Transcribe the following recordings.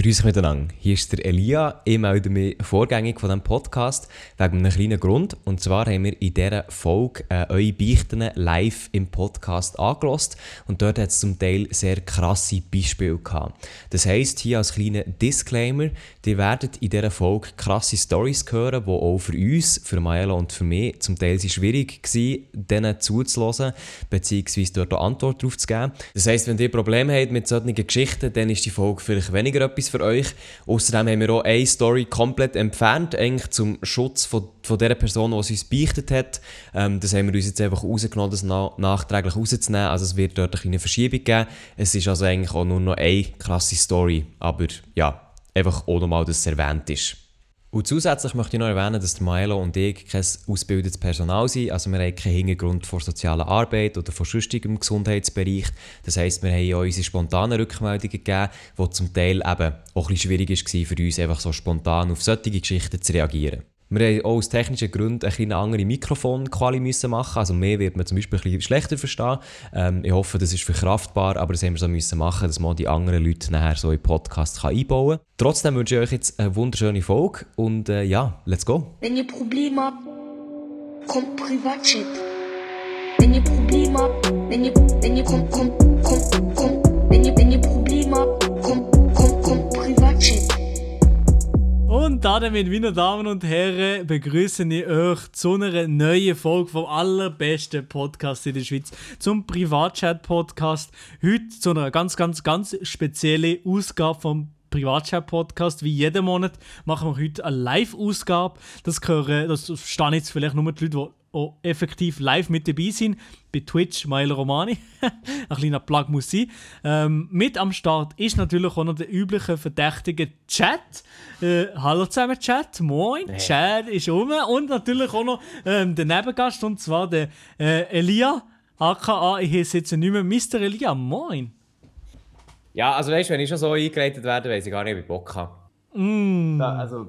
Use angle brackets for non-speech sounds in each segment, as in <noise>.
Grüße miteinander. Hier ist der Elia. Ich melde mich vorgängig von diesem Podcast wegen einem kleinen Grund. Und zwar haben wir in dieser Folge äh, eure Beichten live im Podcast angelost und dort hat es zum Teil sehr krasse Beispiele gehabt. Das heisst, hier als kleiner Disclaimer, ihr werdet in dieser Folge krasse Stories hören, die auch für uns, für Maela und für mich zum Teil sind schwierig waren, denen zuzulassen, beziehungsweise dort auch Antwort darauf zu geben. Das heisst, wenn ihr Probleme habt mit solchen Geschichten, dann ist die Folge vielleicht weniger etwas für euch. Außerdem haben wir auch eine Story komplett entfernt, eigentlich zum Schutz von, von der Person, die uns beichtet hat. Ähm, das haben wir uns jetzt einfach rausgenommen, das na nachträglich rauszunehmen. Also es wird dort eine kleine Verschiebung geben. Es ist also eigentlich auch nur noch eine krasse Story. Aber ja, einfach auch nochmal, dass es erwähnt ist. Und zusätzlich möchte ich noch erwähnen, dass Maelo und ich kein ausgebildetes Personal sind. Also wir haben keinen Hintergrund von sozialer Arbeit oder von sonstigem Gesundheitsbereich. Das heisst, wir haben auch unsere spontanen Rückmeldungen gegeben, die zum Teil eben auch ein bisschen schwierig war für uns, einfach so spontan auf solche Geschichten zu reagieren. Wir haben auch aus technischen Gründen eine kleine andere Mikrofonquali müssen machen. Also mehr wird man zum Beispiel ein bisschen schlechter verstehen. Ähm, ich hoffe, das ist verkraftbar, aber das haben wir so müssen machen, dass man die anderen Leute nachher so in Podcast kann einbauen kann. Trotzdem wünsche ich euch jetzt eine wunderschöne Folge und äh, ja, let's go. Wenn ihr Probleme habt, kommt Privatchat. Wenn ihr Probleme habt, wenn ihr, wenn ihr kommt, kommt, kommt, kommt, wenn ihr, wenn ihr Probleme habt, kommt, kommt, kommt Privatchat. Und damit, meine Damen und Herren, begrüße ich euch zu einer neuen Folge vom allerbesten Podcast in der Schweiz, zum Privatchat-Podcast. Heute zu einer ganz, ganz, ganz speziellen Ausgabe vom Privatchat-Podcast. Wie jeden Monat machen wir heute eine Live-Ausgabe. Das, gehören, das verstehen jetzt vielleicht nur die Leute, die auch effektiv live mit dabei sind. Bei Twitch, Mail Romani. <laughs> Ein kleiner Plug muss sein. Ähm, mit am Start ist natürlich auch noch der übliche verdächtige Chat. Äh, hallo zusammen, Chat. Moin. Hey. Chat ist um. Und natürlich auch noch ähm, der Nebengast, und zwar der äh, Elia. aka, ich heiße jetzt nicht mehr Mr. Elia. Moin. Ja, also weißt du, wenn ich schon so eingeleitet werde, weiß ich gar nicht, ob ich Bock habe. Mm. Ja, also,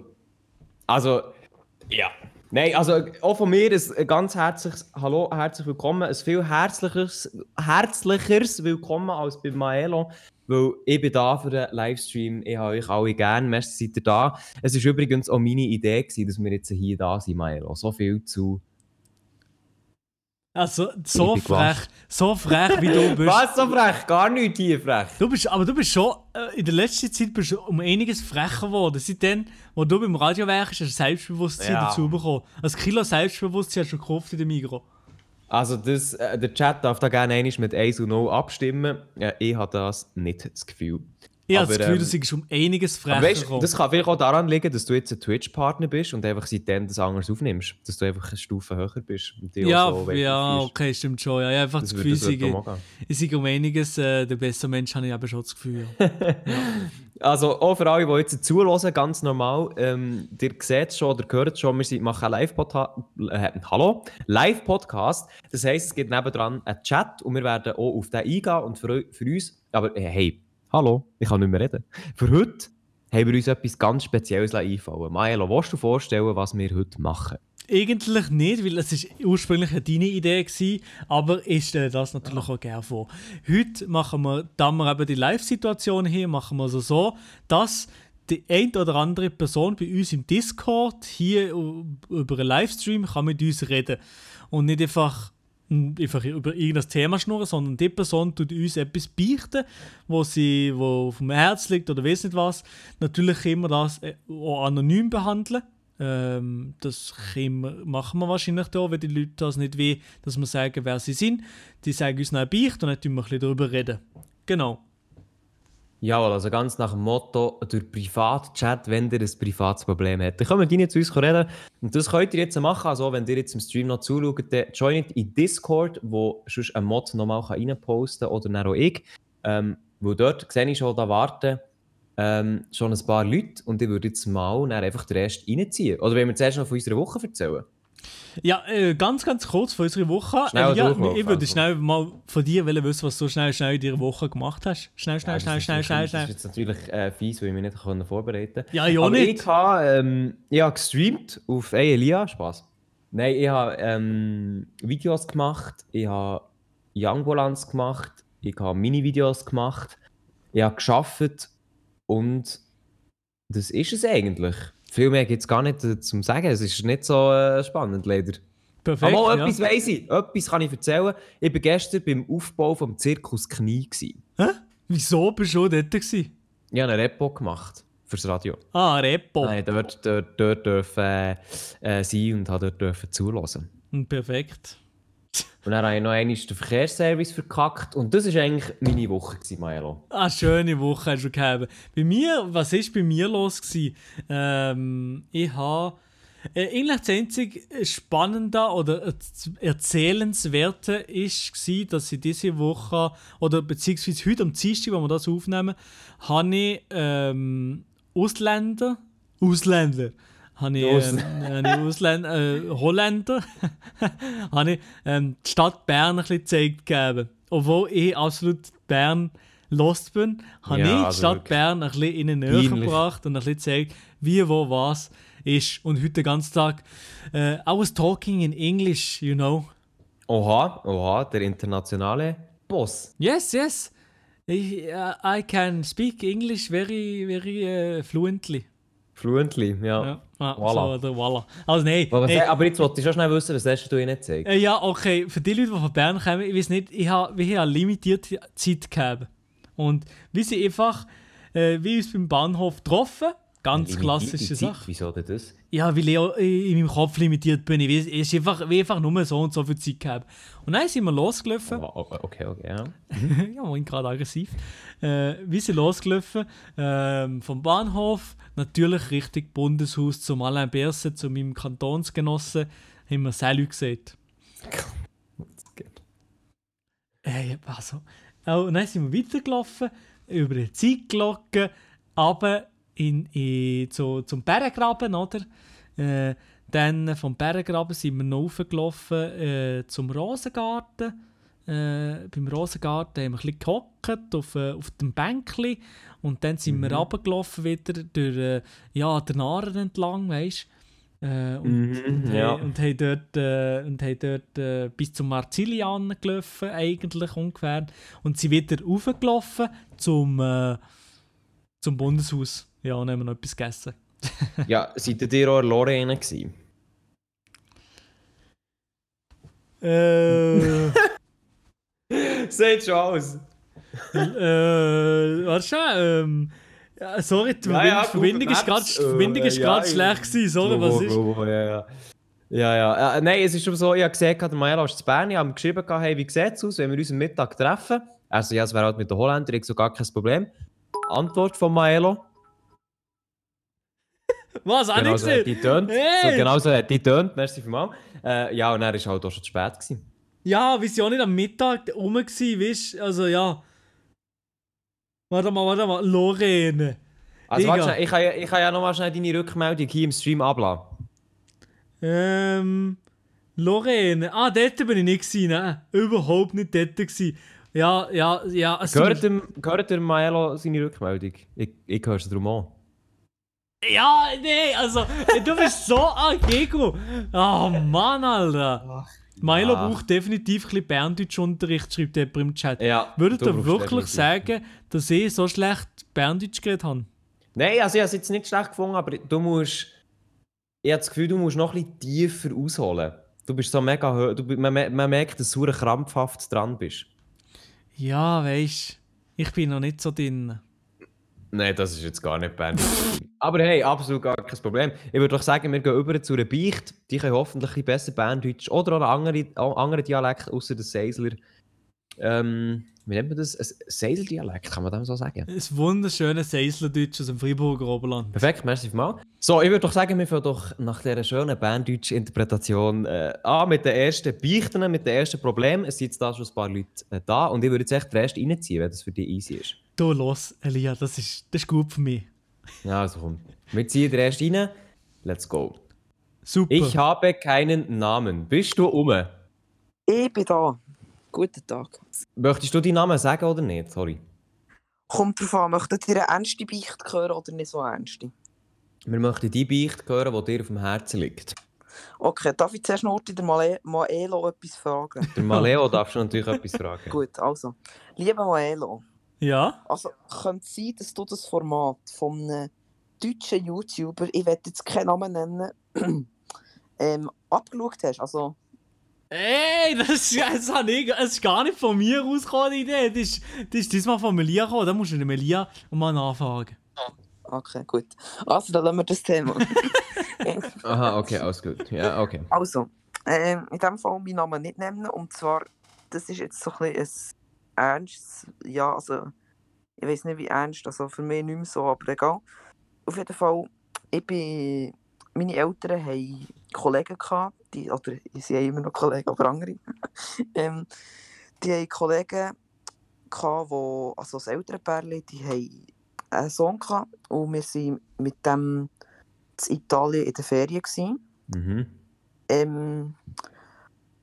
also, ja. Nein, also auch von mir ein ganz herzliches Hallo, herzlich willkommen. Ein viel herzlicheres, herzlicheres Willkommen als bei Maelo, weil ich bin da für den Livestream. Ich habe euch alle gern. Merci, seid ihr da. Es war übrigens auch meine Idee, gewesen, dass wir jetzt hier da sind, Maelo. So viel zu... Also, so frech, so frech wie du bist. Was so frech? Gar nicht hier frech. Du bist, aber du bist schon, äh, in der letzten Zeit bist du um einiges frecher geworden. Seitdem, wo du beim Radio wärst, hast du Selbstbewusstsein Ja. dazu bekommen. Ein Kilo Selbstbewusstsein hast du gekauft in der Migros. Also das, äh, der Chat darf da gerne einmal mit 1 und 0 abstimmen. Ja, ich habe das nicht das Gefühl. Ich habe das Gefühl, ähm, du seist um einiges frecher weißt, das kann vielleicht auch daran liegen, dass du jetzt ein Twitch-Partner bist und einfach seitdem das anders aufnimmst. Dass du einfach eine Stufe höher bist. Ja, so ja, okay, stimmt schon. Ja, ich habe einfach das, Das Gefühl, das ich ich sei um einiges äh, der bessere Mensch, habe ich eben schon das Gefühl. Ja. <laughs> Also auch für alle, die jetzt zuhören, ganz normal. Ähm, ihr seht schon oder hört schon, wir sind- machen einen Live-Podcast. Äh, hallo? Live-Podcast. Das heisst, es gibt nebendran einen Chat und wir werden auch auf den eingehen und für, für uns... Aber äh, hey, hallo, ich kann nicht mehr reden. Für heute haben wir uns etwas ganz Spezielles einfallen Maelo, willst du vorstellen, was wir heute machen? Eigentlich nicht, weil es ursprünglich eine deine Idee war, aber ich stelle das natürlich auch gerne vor. Heute machen wir, da wir eben die Live-Situation hier, machen wir also so, dass die eine oder andere Person bei uns im Discord hier über einen Livestream kann mit uns reden und nicht einfach einfach über irgendein Thema schnurren, sondern die Person tut uns etwas beichten, wo sie wo dem Herz liegt oder weiß nicht was. Natürlich immer das äh, auch anonym behandeln. Ähm, das können wir, machen wir wahrscheinlich da, wenn die Leute das nicht will, dass wir sagen, wer sie sind. Die sagen uns ein Beicht und dann tun wir ein bisschen darüber reden. Genau. Jawohl, also ganz nach dem Motto, durch Privatchat, wenn ihr ein privates Problem habt. Dann kommt ihr zu uns reden. Und das könnt ihr jetzt machen. Also, wenn ihr jetzt im Stream noch zuschaut, dann joint in Discord, wo sonst ein Mod nochmal reinposten kann oder dann auch ich. Ähm, weil dort sehe ich schon, da warten ähm, schon ein paar Leute und ich würde jetzt mal einfach den Rest reinziehen. Oder wenn wir zuerst noch von unserer Woche erzählen? Ja, äh, ganz, ganz kurz von unserer Woche. Schnell Äh, ja, ich würde also. schnell mal von dir wollen wissen, was du schnell, schnell in deiner Woche gemacht hast. Schnell, schnell, Ja, schnell, schnell, schnell, schnell. Das ist jetzt natürlich äh, fies, weil ich mich nicht können vorbereiten konnte. Ja, ja Aber nicht. ich habe, ähm, ich habe gestreamt auf Ey Elia, Spaß. Nein, ich habe ähm, Videos gemacht, ich habe Youngbolans gemacht, ich habe Mini-Videos gemacht, ich habe geschafft und das ist es eigentlich. Viel mehr gibt es gar nicht äh, zum Sagen. Es ist nicht so äh, spannend, leider. Perfekt. Aber ja. etwas weiss ich. Etwas kann ich erzählen. Ich war gestern beim Aufbau vom Zirkus Knie. Gewesen. Hä? Wieso bist du dort gewesen? Ich habe ein Repo gemacht fürs Radio. Ah, Repo. Nein, dort, dort, dort dürfen äh, äh, sein und habe dort dürfen zulassen. Hm, Perfekt. <laughs> Und dann habe ich noch einmal den Verkehrsservice verkackt. Und das war eigentlich meine Woche, gewesen. Ah, schöne Woche hast du gehabt. Bei mir, was ist bei mir los gewesen? Ähm, ich habe äh, eigentlich das einzige Spannende oder erz- Erzählenswerte gsi, dass ich diese Woche oder beziehungsweise heute am Dienstag, wo wir das aufnehmen, habe ich ähm, Ausländer, Ausländer, habe ich, ähm, habe ich Ausländer, äh, Holländer, <laughs> habe ich ähm, die Stadt Bern ein bisschen gezeigt gegeben. Obwohl ich absolut Bern lost bin, habe Ja, ich die also Stadt wirklich. Bern ein bisschen in den Nähe gebracht und ein bisschen gezeigt, wie, wo, was ist. Und heute den ganzen Tag, äh, I was talking in English, you know. Oha, oha, der internationale Boss. Yes, yes. I, uh, I can speak English very, very uh, fluently. Fluently, ja. Ja, ah, Voilà. so, oder voilà. Also nein, Aber, was, aber jetzt wollte ich schon schnell wissen, was hast du ihnen gezeigt? Äh, ja, okay. Für die Leute, die von Bern kommen, ich weiß nicht, ich habe wir haben eine limitierte Zeit gehabt. Und wir sind einfach, äh, wie uns beim Bahnhof getroffen. Ganz Limitierte klassische Zeit, Sache. Wieso denn das? Ja, weil ich auch in meinem Kopf limitiert bin. Ich weiß, ist einfach, wie einfach nur so und so viel Zeit gehabt. Und dann sind wir losgelaufen. Oh, okay, okay, ja. <laughs> ja, moin, gerade aggressiv. Äh, wir sind losgelaufen ähm, vom Bahnhof, natürlich Richtung Bundeshaus zum Alain Berset, zu meinem Kantonsgenossen, haben wir Salü gesagt. Äh, also. Oh, dann sind wir weitergelaufen, über die Zeitglocke, aber in, in, zu, zum Berggraben, oder? Äh, dann vom Berggraben sind wir noch hochgelaufen äh, zum Rosengarten. Äh, beim Rosengarten haben wir ein bisschen gehockt auf, äh, auf dem Bänkli und dann sind wir runtergelaufen wieder durch äh, ja, den Aaren entlang, weißt äh, und, Mhm, und, ja. haben- und haben dort, äh, und haben dort äh, bis zum Marzilian gelaufen, eigentlich ungefähr. Und sind wieder raufgelaufen zum, äh, zum Bundeshaus. Ja, und haben wir noch etwas gegessen. <laughs> Ja, seid ihr auch in Lorraine gewesen? Äh, <laughs> <laughs> Seht schon aus. äh, warte schon, ähm, ja, sorry, die Ja, ja, Verbindung, ist gerade äh, schlecht gewesen, sorry, was ist? Ja, ja. Ja, ja. Äh, nein, es ist schon so, ich habe gesehen, der Maelo ist zu Bern, ich habe ihm geschrieben, hey, wie sieht es aus, wenn wir uns am Mittag treffen? Also ja, es wäre halt mit den Holländern, ich so gar kein Problem. Antwort von Maelo. <laughs> Was, auch Genau nicht so gesehen? die tönt. Hey! So, genau so hat die tönt, merci vielmals. Äh, ja, und er war halt auch schon zu spät. Gewesen. Ja, wir sind auch nicht am Mittag rum weißt du, also ja. Warte mal, warte mal, Lorraine. Also Digga. warte schnell, ich kann, ja- ich kann ja nochmal schnell deine Rückmeldung hier im Stream abladen. Ähm, Lorraine. Ah, dort bin ich nicht gewesen, ne? Überhaupt nicht dort gewesen. Ja, ja, ja. es Gehört dem, gehört dem Maelo seine Rückmeldung? Ich, ich höre es darum an. Ja, nee, also, du bist so <laughs> agego. Oh Mann, Alter. Milo ja. braucht definitiv ein bisschen Berndeutsch-Unterricht, schreibt jemand im Chat. Ja, Würdet du ihr wirklich sagen, dass ich so schlecht Berndeutsch geredet habe? Nein, also ich habe es jetzt nicht schlecht gefunden, aber du musst. Ich habe das Gefühl, du musst noch ein bisschen tiefer ausholen. Du bist so mega. Du, man, man merkt, dass du krampfhaft dran bist. Ja, weisst ich bin noch nicht so drin. Nein, das ist jetzt gar nicht Berndeutsch. aber hey, absolut gar kein Problem. Ich würde doch sagen, wir gehen über zu einer Beicht. Die können hoffentlich ein besser Berndeutsch oder auch einen anderen, auch anderen Dialekt, außer der Seisler. Ähm, wie nennt man das? Ein Seisler-Dialekt, kann man dem so sagen? Ein wunderschönes Seislerdeutsch aus dem Freiburger Oberland. Perfekt, merci mal. So, ich würde doch sagen, wir fangen doch nach dieser schönen banddeutschen Interpretation äh, an mit den ersten Beichten, mit den ersten Problemen. Es sind jetzt da schon ein paar Leute äh, da und ich würde jetzt echt den Rest reinziehen, wenn das für dich easy ist. Du, los, Elia, das ist, das ist gut für mich. Ja, also komm. Wir ziehen den Rest rein. Let's go. Super. Ich habe keinen Namen. Bist du um? Ich bin da. Guten Tag. Möchtest du deinen Namen sagen oder nicht? Sorry. Kommt drauf an, möchtet ihr eine ernste Beicht hören oder nicht so ernste? Wir möchten die Beicht hören, die dir auf dem Herzen liegt. Okay, darf ich zuerst noch der Male Maelo etwas fragen? Der Maleo <laughs> darfst du natürlich etwas fragen. Gut, also. Lieber Maelo, ja? also könnte es sein, dass du das Format von einem deutschen YouTuber, ich werde jetzt keinen Namen nennen, <clears throat> ähm, abgeschaut hast. Also, Ey, das, ist- das, habe ich, das ist gar nicht von mir rausgekommen, die Idee. Das ist, das ist diesmal von Melia gekommen. Da musst du Melia mal nachfragen. okay, gut. Also, dann lassen wir das Thema. <laughs> Aha, okay, alles gut. Ja, okay. Also, ähm, in diesem Fall meinen Namen nicht nennen. Und zwar, das ist jetzt so ein bisschen ein ernstes, ja, also, ich weiß nicht wie ernst, also für mich nicht mehr so, aber egal. Auf jeden Fall, ich bin, meine Eltern haben Kollegen gehabt, die, oder sie haben immer noch Kollegen, aber andere. <laughs> ähm, die haben Kollegen gehabt, wo, also das Elternpärchen, die haben einen Sohn gehabt und wir waren mit dem in Italien in der Ferien. Gewesen. Mhm. Ähm,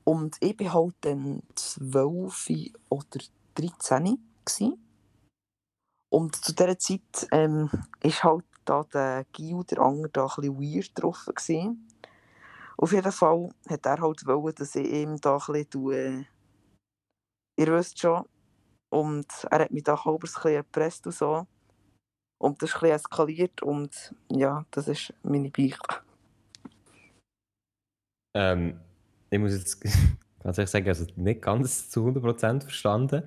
und ich war halt dann 12 oder 13 gsi. Und zu dieser Zeit ähm, ist halt da der Gil, der andere, da ein weird drauf. Gewesen. Auf jeden Fall hat er halt wollen, dass ich ihm da ein bisschen äh, ihr wisst schon. Und er hat mich da halb ein bisschen erpresst und so. Und das ist ein bisschen eskaliert und ja, das ist meine Beichte. Ähm, ich muss jetzt ganz ehrlich sagen, also nicht ganz zu 100% verstanden.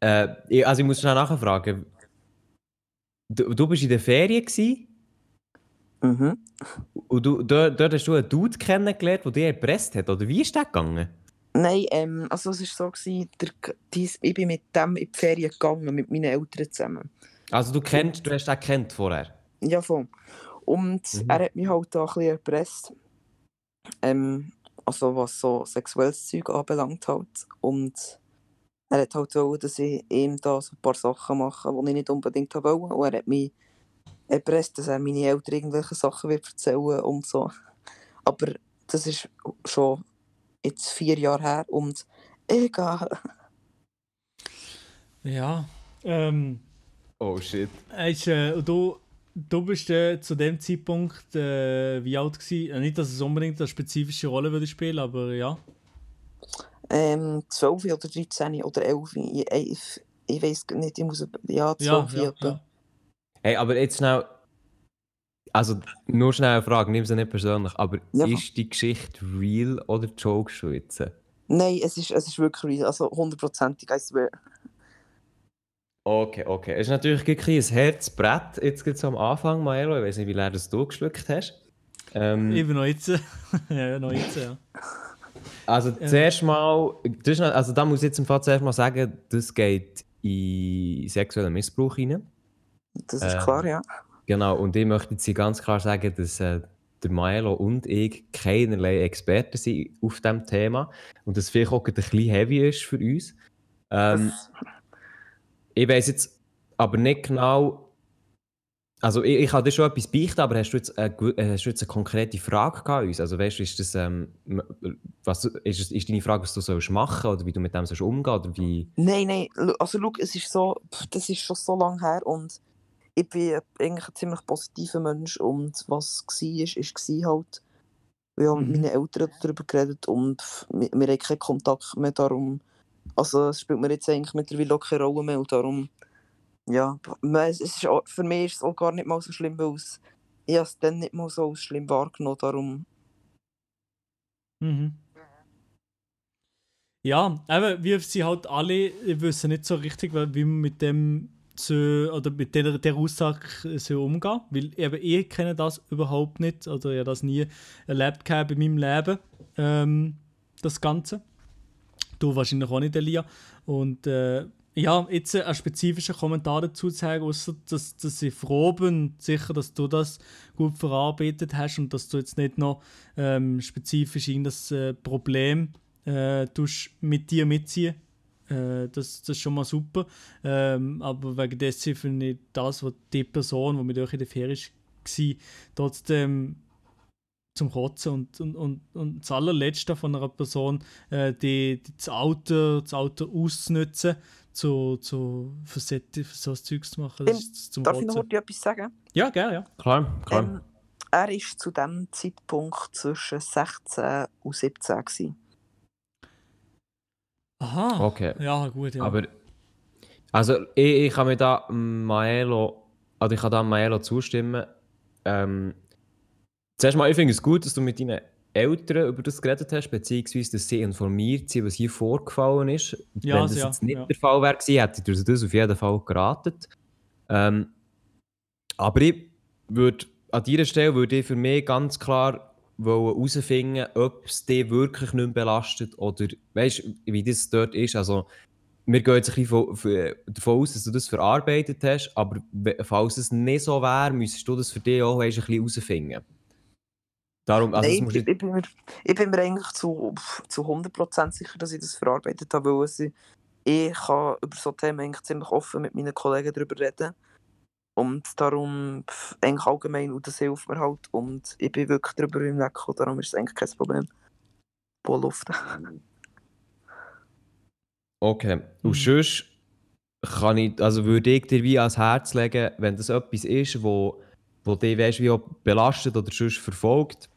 Äh, ich, also ich muss schnell nachfragen. Du, du bist in der Ferien gewesen, Mhm. und du, dort, dort hast du einen Dude kennengelernt, der dich erpresst hat, oder wie ist das gegangen? Nein, ähm, also es war so, gewesen, der, dies, ich bin mit dem in die Ferien gegangen, mit meinen Eltern zusammen. Also du kennst, du hast den kennt vorher? Ja, voll. Und Mhm. er hat mich halt da ein bisschen erpresst. Ähm, also was so sexuelles Zeug anbelangt halt. Und er hat halt wollen, dass ich ihm da so ein paar Sachen mache, die ich nicht unbedingt wollte. Und er hat mich erpresst, dass er meine Eltern irgendwelche Sachen wird erzählen und so. Aber das ist schon jetzt vier Jahre her und egal. Ja. Ähm, Oh shit. Hast, äh, du, du bist äh, zu dem Zeitpunkt äh, wie alt gewesen? Äh, nicht, dass es unbedingt eine spezifische Rolle würde spielen, aber ja. Ähm, 12 oder 13 oder 11. Ich, ich, ich weiß nicht, ich muss. Ja, 12 Ja, ja, ja. Hey, aber jetzt schnell. Also, nur schnell eine Frage, nimm sie nicht persönlich, aber Ja. ist die Geschichte real oder jokest du jetzt? Nein, es ist, es ist wirklich real, also hundertprozentig. I swear. Okay, okay. Es ist natürlich ein Herzbrett, jetzt gibt am Anfang, Maelo. Ich weiß nicht, wie leer das du geschluckt hast. Ähm, Ich bin noch jetzt. <laughs> ja, ja, noch jetzt, ja. also, zuerst mal, das ist, noch- also da muss ich jetzt im Fall zuerst mal sagen, das geht in sexuellen Missbrauch rein. Das ist Ähm, klar, ja. Genau, und ich möchte jetzt ganz klar sagen, dass äh, der Maelo und ich keinerlei Experten sind auf diesem Thema und das vielleicht auch ein bisschen heavy ist für uns. Ähm, Das, ich weiß jetzt aber nicht genau. Also, ich, ich kann dir schon etwas beichten, aber hast du jetzt, eine, äh, hast du jetzt eine konkrete Frage an uns? Also, weißt du, ist das. Ähm, was, ist, ist deine Frage, was du sollst machen oder wie du mit dem sollst umgehen oder wie. nein, nein, also schau, es ist so, das ist schon so lange her und ich bin eigentlich ein ziemlich positiver Mensch und was war, ist, ist halt. Wir haben mit Mhm. meinen Eltern darüber geredet und wir haben keinen Kontakt mehr, darum. Also es spielt mir jetzt eigentlich mittlerweile auch keine Rolle mehr und darum. Ja, es ist, auch- für mich ist es auch gar nicht mal so schlimm, weil es, ich es dann nicht mal so schlimm wahrgenommen, darum. Mhm. Ja, eben, wir sind halt alle, wissen nicht so richtig, wie man mit dem so, oder mit der, der Aussage so umgehen. Weil eben ich kenne das überhaupt nicht, oder ich habe das nie erlebt in meinem Leben, ähm, das Ganze. Du wahrscheinlich auch nicht, Elia. Und äh, ja, jetzt einen spezifischen Kommentar dazu zu sagen, außer dass, dass ich froh bin, sicher, dass du das gut verarbeitet hast und dass du jetzt nicht noch ähm, spezifisch irgendein äh, Problem äh, mit dir mitziehen. Äh, das, das ist schon mal super. Ähm, aber wegen dessen finde ich das, was die Person, die mit euch in der Ferie war, trotzdem zum Kotzen und, und, und, und das allerletzte von einer Person, äh, die, die das Auto, das Auto auszunutzen, zu, zu, für, so ein Zeugs zu machen, das ist zum Darf ich noch Kotzen. heute etwas sagen? Ja, gerne, ja. Klar, klar. Ähm, er war zu dem Zeitpunkt zwischen 16 und 17. Gewesen. Aha. Okay. Ja, gut, ja. Aber. Also, ich, ich kann mir da Maelo. Also, ich kann da Maelo zustimmen. ähm, zuerst mal, ich finde es gut, dass du mit deinen Eltern über das geredet hast, beziehungsweise dass sie informiert sind, was hier vorgefallen ist. Ja, Wenn das ja, jetzt nicht ja. der Fall wäre hätte ich das auf jeden Fall geraten. Ähm, aber ich würde an dieser Stelle würde ich für mich ganz klar herausfinden, ob es dich wirklich nicht belastet oder weißt wie das dort ist. Also, wir gehen jetzt ein bisschen von- von- davon aus, dass du das verarbeitet hast, aber falls es nicht so wäre, müsstest du das für dich auch weisst, ein bisschen herausfinden. Darum, also Nein, ich, ich, bin mir, ich bin mir eigentlich zu, zu 100% sicher, dass ich das verarbeitet habe, weil es, ich kann über so Themen eigentlich ziemlich offen mit meinen Kollegen darüber reden. Und darum eigentlich allgemein, und das hilft mir halt. Und ich bin wirklich darüber hinweggekommen, darum ist es eigentlich kein Problem. Wohl Luft. okay. Und Mhm. sonst kann ich, also würde ich dir wie ans Herz legen, wenn das etwas ist, wo, wo dich weißt, wie belastet oder sonst verfolgt,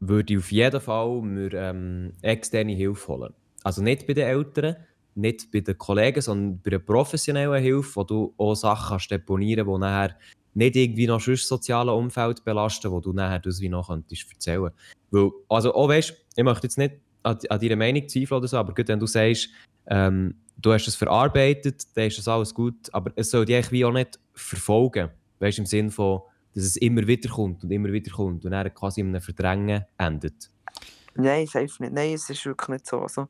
würde ich auf jeden Fall mir ähm, externe Hilfe holen. Also nicht bei den Eltern, nicht bei den Kollegen, sondern bei einer professionellen Hilfe, wo du auch Sachen kannst deponieren kannst, die nachher nicht irgendwie noch sonst soziale Umfeld belasten, wo du nachher das wie noch könntest erzählen. Weil, also auch weißt, ich möchte jetzt nicht an, an deiner Meinung zweifeln oder so, aber gut, wenn du sagst, ähm, du hast es verarbeitet, dann ist das alles gut, aber es soll dich wie auch nicht verfolgen. Weißt im Sinne von, dass es immer wieder kommt und immer wieder kommt und dann quasi in einem Verdrängen endet. Nein, safe nicht. Nein, es ist wirklich nicht so. Also,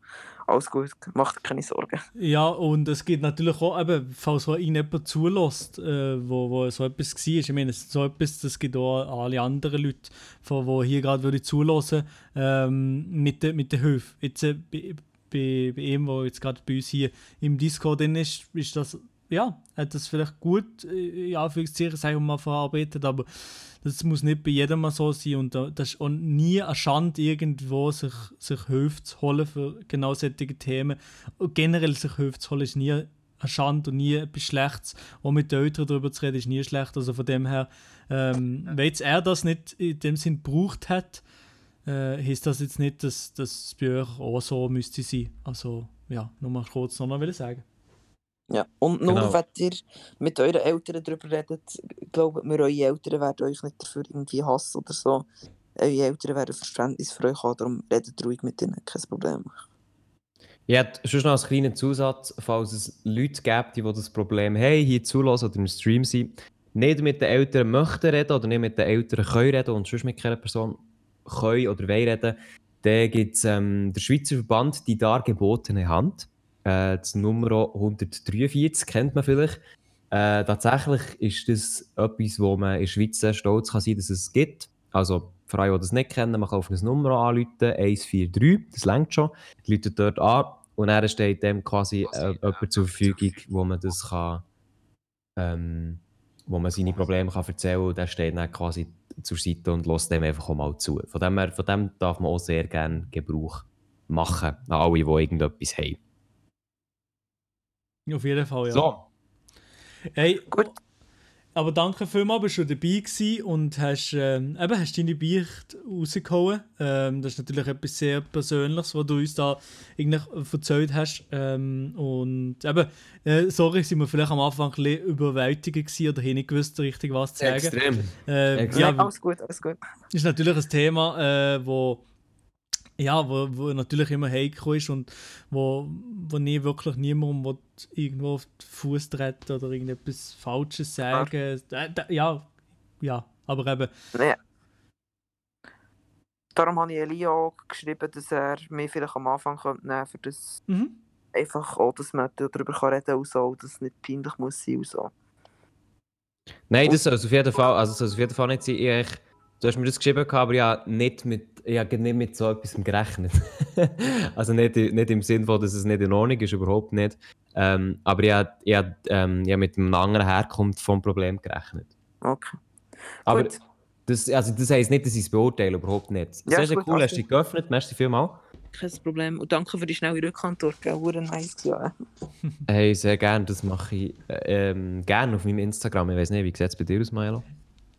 alles gut, macht keine Sorgen. Ja, und es gibt natürlich auch, eben, falls so jemand zulässt, äh, wo, wo so etwas war. Ich meine, so etwas, das gibt auch an alle anderen Leute, von, die hier gerade würde zulassen, ähm, mit, der, mit der Hilfe. Jetzt, äh, bei, bei, bei ihm, der jetzt gerade bei uns hier im Discord drin ist, ist das, ja, hat das vielleicht gut, äh, in Anführungszeichen, sagen wir mal, verarbeitet, aber das muss nicht bei jedem mal so sein und da- das ist auch nie eine Schande, irgendwo sich, sich Hilfe zu holen für genau solche Themen. Und generell sich Hilfe zu holen ist nie eine Schande und nie etwas Schlechtes. Auch mit den Eltern darüber zu reden ist nie schlecht. Also von dem her, ähm, wenn jetzt er das nicht in dem Sinn gebraucht hat, äh, das jetzt nicht, dass dass es bei euch auch so müsste sein. Also ja, nur mal kurz noch will ich sagen. Ja, und nur Genau. wenn ihr mit euren Eltern darüber redet, glaubt mir, eure Eltern werden euch nicht dafür irgendwie hassen oder so. Eure Eltern werden Verständnis für euch haben, darum redet ruhig mit ihnen, kein Problem. Ich hätte schon noch als kleinen Zusatz, falls es Leute gibt, die das Problem haben, hier zulassen oder im Stream sind, nicht mit den Eltern möchten reden oder nicht mit den Eltern können reden und sonst mit keiner Person können oder wollen reden, dann gibt es ähm, der Schweizer Verband die dargebotene Hand. Äh, das Nummer 143 kennt man vielleicht. Äh, tatsächlich ist das etwas, wo man in der Schweiz sehr stolz kann sein dass es gibt. Also, für alle, die das nicht kennen, man kann auf eine Nummer anrufen, 143, das längt schon. Läutet dort an und dann steht dem quasi äh, jemand zur Verfügung, wo man das kann, ähm, wo man seine Probleme kann erzählen kann und der steht dann quasi zur Seite und lässt dem einfach auch mal zu. Von dem, her, von dem darf man auch sehr gerne Gebrauch machen, an alle, die irgendetwas haben. Auf jeden Fall, ja. So, Hey, Gut. Aber danke vielmals, bist du dabei gewesen und hast, ähm, eben, hast deine Beichte rausgehauen. Ähm, das ist natürlich etwas sehr Persönliches, was du uns da eigentlich erzählt hast. Ähm, und eben, äh, sorry, sind wir vielleicht am Anfang ein bisschen überwältigt gewesen oder haben nicht gewusst, richtig was zu sagen. extrem. Äh, Extrem. ja, alles gut, alles gut. ist natürlich ein Thema, äh, wo, ja, wo, wo natürlich immer heikel ist und wo, wo nie wirklich niemand will irgendwo auf den Fuß treten oder irgendetwas Falsches sagen. Äh, da- ja, ja, aber eben, Nee. Darum habe ich Elia auch geschrieben, dass er mich vielleicht am Anfang könnte nehmen für das mhm. einfach auch, dass man darüber kann reden kann und so, dass es nicht peinlich muss sein und so. Nein, das soll auf jeden Fall, also das soll es auf jeden Fall nicht sein. Ich, du hast mir das geschrieben, gehabt, aber ich habe nicht mit, habe nicht mit so etwas gerechnet. <laughs> also nicht, nicht im Sinne von, dass es nicht in Ordnung ist, überhaupt nicht. Ähm, aber ich habe, ich, ähm, ich mit einem anderen Herkunft vom Problem gerechnet. Okay. Aber Gut. das, also das heisst nicht, dass ich es beurteile, überhaupt nicht. Ja, Sehr, ist sehr cool, hast du dich geöffnet, merci vielmals. Kein Problem. Und danke für die schnelle Rückantwort. Gell? Hure nice ja. Hey, sehr gerne, das mache ich äh, ähm, gerne auf meinem Instagram. Ich weiß nicht, wie sieht es bei dir aus, Milo?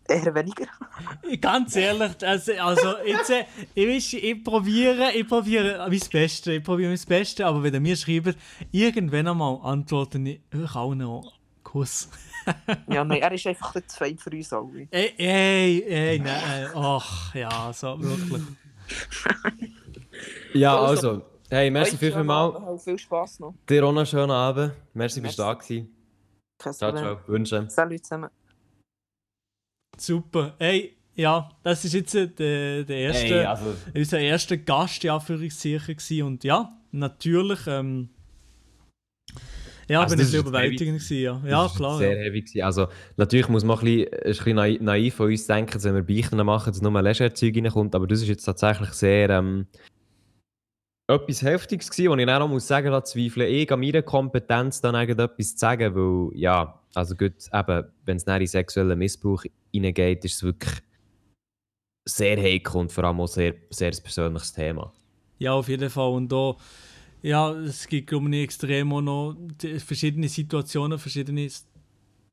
Eher weniger. <laughs> ganz ehrlich, also, also jetzt, äh, ich, ich probiere, ich probiere mein Bestes, ich probiere mein Bestes, aber wenn ihr mir schreibt, irgendwann einmal antworte ich euch auch noch Kuss. <laughs> Ja, nein, er ist einfach zu fein für uns alle. Ey, ey, ey, nein. Ach, ja, so, wirklich. Ja, Also, also. Hey, merci viel, viel mal. Habt Viel Spass noch. Dir auch noch einen schönen Abend. Merci, bist du Merci. da gewesen. Ciao, ciao. Wünsche. Salut zusammen. Super. Ey, ja, das ist jetzt äh, der, der erste, Hey, also, unser erster Gast, in Anführungszeichen. Und ja, natürlich, ähm, ja, Also bin das ich überwältigend gewesen, ja. Ja, klar. Sehr Ja. heavy gewesen. Also, natürlich muss man ein bisschen, ein bisschen naiv, von uns denken, dass wenn wir Beichten machen, dass nur Legerzeug reinkommt. Aber das ist jetzt tatsächlich sehr ähm, etwas Heftiges gewesen, und ich dann auch muss sagen, da zweifle ich an meiner Kompetenz, dann irgendetwas zu sagen, weil, ja, also gut, eben, wenn es in sexuellen Missbrauch hineingeht, ist es wirklich sehr heikel und vor allem auch sehr, sehr ein persönliches Thema. Ja, auf jeden Fall. Und da, ja, es gibt, glaube ich, extrem auch noch verschiedene Situationen, verschiedene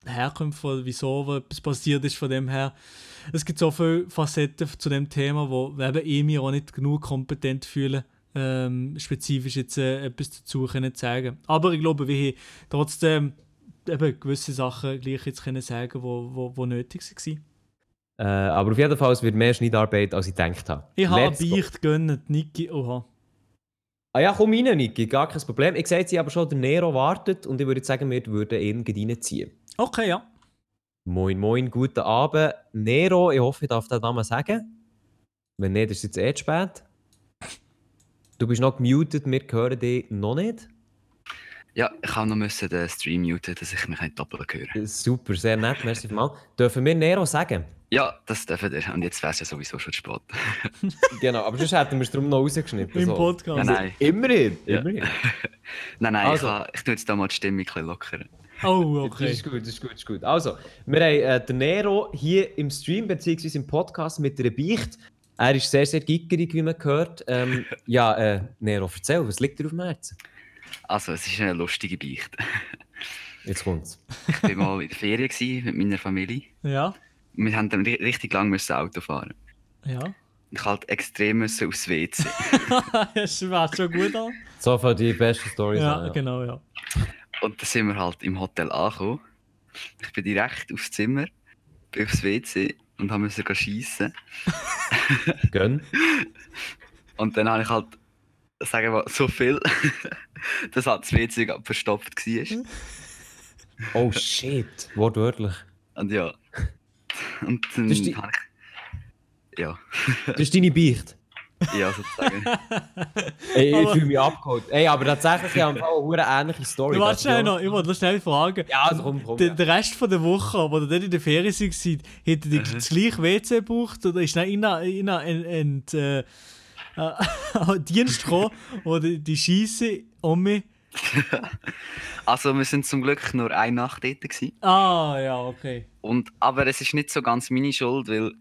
Herkünfte, wieso etwas passiert ist von dem her. Es gibt so viele Facetten zu dem Thema, wo eben ich mich auch nicht genug kompetent fühle, ähm, spezifisch jetzt äh, etwas dazu können sagen. Aber ich glaube, wir haben trotzdem eben gewisse Sachen gleich jetzt können sagen, wo, wo, wo nötig waren. Äh, aber auf jeden Fall, es wird mehr Schneidarbeit, als ich gedacht habe. Ich habe. Beicht gönnt, Niki, oha. Ah ja, komm rein, Niki, gar kein Problem. Ich sehe jetzt aber schon, der Nero wartet und ich würde sagen, wir würden ihn reinziehen. Okay, ja. Moin, moin, guten Abend. Nero, ich hoffe, ich darf den Namen sagen. Wenn nicht, ist es jetzt eh zu spät. Du bist noch gemutet, wir hören dich noch nicht. Ja, ich habe noch müssen den Stream muten, dass ich mich nicht doppelt höre. Super, sehr nett, merci mal. Dürfen wir Nero sagen? Ja, das dürfen ihr. Und jetzt wäre es ja sowieso schon zu spät. <laughs> <laughs> Genau, aber sonst hätten wir es darum noch rausgeschnitten. Im so. Podcast. Nein, nein. Immerhin, Ja. immerhin. <laughs> Nein, nein, Also. ich, habe, ich tue jetzt da mal die Stimme ein bisschen lockern. Oh, Das okay. ist gut, das ist gut, das ist gut. Also, wir haben äh, den Nero hier im Stream bzw. im Podcast mit einer Beicht. Er ist sehr, sehr gickerig, wie man hört. Ähm, <laughs> ja, äh, Nero, erzähl, was liegt dir auf dem Herzen? Also, es ist eine lustige Beichte. <laughs> Jetzt kommt's. Ich war mal in der Ferien gewesen mit meiner Familie. Ja, Wir haben dann ri- richtig lang müssen Auto fahren. ja. Ich halt extrem müssen aufs WC. Es <laughs> war schon gut an. So für die besten Stories. Ja, genau, ja. Und dann sind wir halt im Hotel angekommen. Ich bin direkt aufs Zimmer, bin aufs WC und haben müssen schiessen. <laughs> Gönn. Und dann habe ich halt, sagen wir mal, so viel, <laughs> dass halt das WC verstopft war. <laughs> Oh shit, wortwörtlich. Und ja. Und dann Das ist die- habe ich. Ja, Das ist deine Beicht. Ja, sozusagen. <laughs> Ey, ich Aber- fühle mich abgeholt. Ey, aber tatsächlich, ich habe eine ähnliche Story. Du ist schnell ja- noch, ich wollte noch schnell fragen. Ja, also komm, komm. Der, der Rest von der Woche, wo ihr dort in der Ferien seid, hättet ihr das gleiche WC gebraucht oder ist dann in in in äh, <laughs> äh, Dienst gekommen, wo die, die Scheisse um mich. <laughs> Also, wir sind zum Glück nur eine Nacht dort. Gewesen. Ah, ja, okay. Und, aber es ist nicht so ganz meine Schuld, weil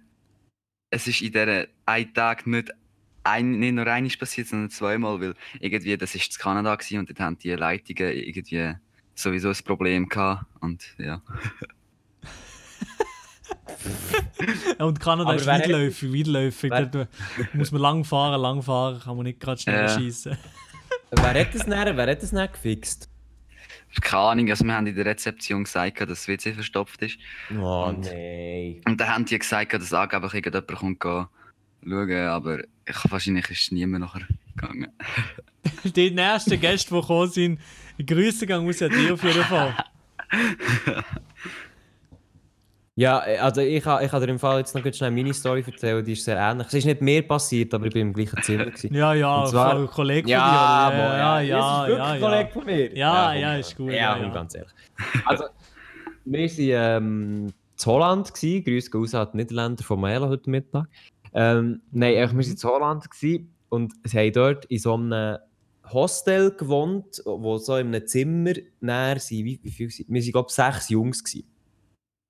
es ist in diesen einen Tag nicht, ein, nicht nur einmal passiert, sondern zweimal, weil irgendwie, das war in Kanada gewesen, und dort haben die Leitungen irgendwie sowieso ein Problem gehabt. Und ja. <laughs> Und Kanada Aber ist weitläufig, weitläufig. wer- Dort muss man lang fahren, lang fahren, kann man nicht gerade schnell Ja. schießen. Wer hat das näher? Wer hat das näher gefixt? Keine Ahnung, also wir haben in der Rezeption gesagt, dass das WC verstopft ist. Oh Und- nein. Und dann haben die gesagt, dass angeblich irgendjemand kommt gehen schauen, aber ich, wahrscheinlich ist niemand nachher gegangen. <laughs> Die nächsten Gäste, die gekommen sind, Grüße gehen aus an dich auf jeden Fall. <laughs> Ja, äh, also ich kann, ich kann dir im Fall jetzt noch ganz schnell meine Story erzählen, die ist sehr ähnlich. Es ist nicht mir passiert, aber ich bin im gleichen Zimmer. Gewesen. Ja, ja, Und zwar- ein Kollege Ja, von dir. Ja, Das ja, ist wirklich ja, ein ja. Kollege von mir. Ja, komm, ja, ist gut, Ja, ja, ja. ganz ehrlich. Also, wir waren ähm, in Holland. Gewesen. Grüße gehen raus an die Niederländer von Mela heute Mittag. Ähm, nein, wir waren in Holland und sie haben dort in so einem Hostel gewohnt, wo so in einem Zimmer näher sind. Wie, wie viel sind wir? waren, glaube ich, sechs Jungs. Gewesen.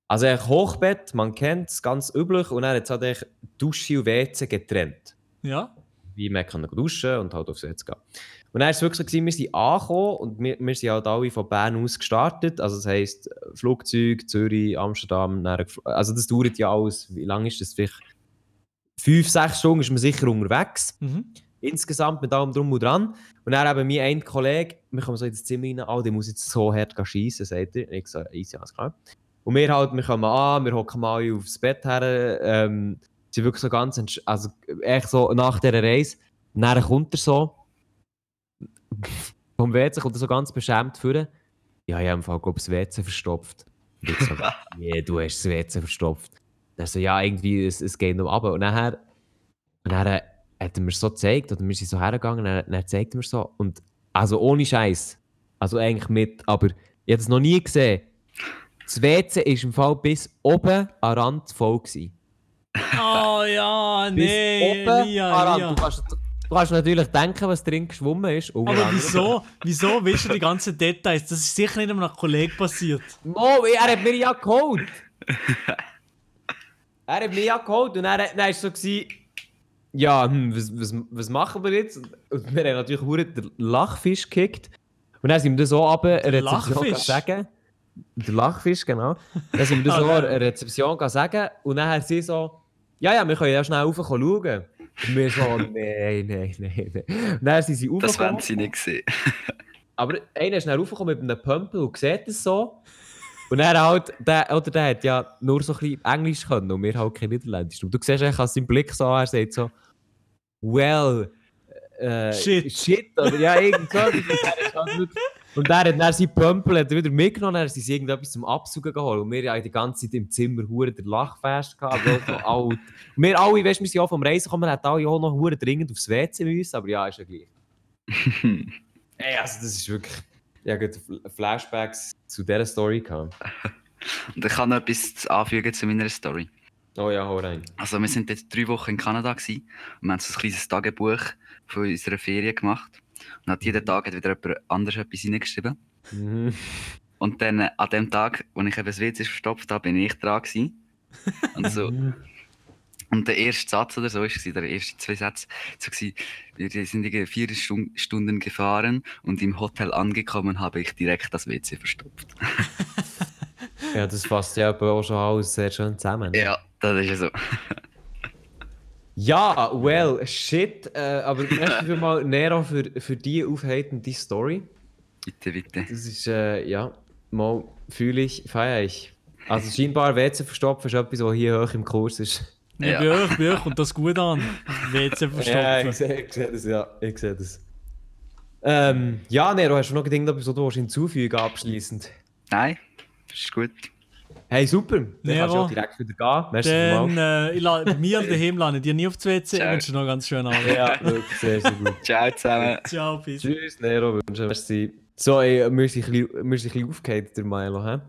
Also ein Hochbett, man kennt es, ganz üblich. Und dann hat es halt Dusche und WC getrennt Ja, wie man kann duschen und halt aufs Netz gehen. Und dann war es wirklich so, wir sind angekommen und wir, wir sind halt alle von Bern aus gestartet. Also das heisst, Flugzeug, Zürich, Amsterdam, dann, also das dauert ja alles. Wie lange ist das? Vielleicht fünf, sechs Stunden ist man sicher unterwegs. mhm. Insgesamt mit allem drum und dran. Und dann eben mein ein Kollege, wir kommen so in das Zimmer rein, oh, der muss jetzt so hart schiessen, sagt er. Und ich so, easy, alles klar. Und wir halt, wir kommen an, wir hocken mal aufs Bett her, ähm, sind wirklich so ganz, also echt so nach dieser Reise. Und dann kommt er so, vom WC kommt er so ganz beschämt vor. Ja, ich habe im Fall, glaube das WC verstopft. Und ich so, <laughs> yeah, du hast das WC verstopft. Er so, ja, irgendwie, es, es geht noch runter. Und nachher, und dann hat er mir so gezeigt, oder wir sind so hergegangen, und dann, dann zeigt er mir so, und also ohne Scheiß, also eigentlich mit, aber ich habe das noch nie gesehen. Das WC ist im Fall bis oben den Rand voll gewesen. Oh ja, Bis nee, oben an den Rand. Elia. Du kannst, du kannst natürlich denken, was drin geschwommen ist. Aber wieso, wieso willst du die ganzen Details? Das ist sicher nicht nach Kollegen passiert. Mo, er hat mir ja geholt. <laughs> er hat mir ja geholt und dann, dann war es so, gewesen, ja, hm, was, was, was machen wir jetzt? Und wir haben natürlich hure den Lachfisch gekickt. Und dann sind wir da so runter, eine Rezeption sagen. Der Lachfisch, genau. Dann sind wir so <laughs> Ah, eine Rezeption sagen und dann sie so, ja, ja, wir können ja schnell rauf schauen. Und wir so, <laughs> nein, nein, nein, nein. Und dann sind sie Das raufgekommen. wollen sie nicht sehen. Aber einer ist schnell raufgekommen mit einem Pömpel und sieht es so. Und er halt, der, oder der hat ja nur so ein bisschen Englisch können und wir halt kein Niederländisch. Und du siehst eigentlich an seinem Blick so, er sagt so, well, äh, Shit. shit, oder ja, irgend so. Und er ist halt Und der hat dann seinen Pömpel hat er wieder mitgenommen, dann hat er sich irgendetwas zum Absuchen geholt. Und wir haben die ganze Zeit im Zimmer hure der Lachfest gehabt. aber auch so alt. Und wir alle, weißt du, wir sind auch vom Reisen gekommen, wir hätten alle auch noch hure dringend aufs WC müssen, aber ja, ist ja gleich. <laughs> Ey, also das ist wirklich. Ja, gut, Flashbacks zu dieser Story gehabt. <laughs> Und ich kann noch etwas anfügen zu meiner Story. Oh ja, hau rein. Also wir sind jetzt drei Wochen in Kanada gewesen, und wir haben so ein kleines Tagebuch von unserer Ferien gemacht. Und hat jeden Tag hat wieder jemand anders etwas hineingeschrieben. Mhm. Und dann äh, an dem Tag, wo ich eben das WC verstopft habe, bin ich dran gewesen. <laughs> Und, so, und der erste Satz oder so war, der erste zwei Sätze, so gewesen, wir sind vier Stun- Stunden gefahren und im Hotel angekommen habe ich direkt das WC verstopft. <laughs> Ja, das fasst ja aber auch schon alles sehr schön zusammen. ne? Ja, das ist ja so. <laughs> Ja, well, shit. Äh, aber merci vielmals, Nero, für, für die aufheitende Story. Bitte, bitte. Das ist, äh, ja, mal fühle ich, feiere ich. Also scheinbar WC verstopfen ist etwas, was hier hoch im Kurs ist. Nee, Ja. Bei euch, bei euch kommt das gut an. WC Ja, ich verstopfen. sehe, ich sehe das, ja. Ich sehe das. Ähm, ja, Nero, hast du noch irgendetwas, was du hinzufügen abschließend? Nein, das ist gut. Hey, super. Dann Nero. kannst du auch direkt wieder gehen. Merci Dann, äh, ich la- bei mir daheim landen die nie auf das WC. Ich wünsche dir noch einen ganz schönen Abend. Ja, wirklich sehr, sehr gut. <laughs> Ciao zusammen. Ciao, bis. Tschüss, Nero, wünsche merci. So, ey, wir sind ein bisschen, bisschen aufgehakt, der Milo, hä?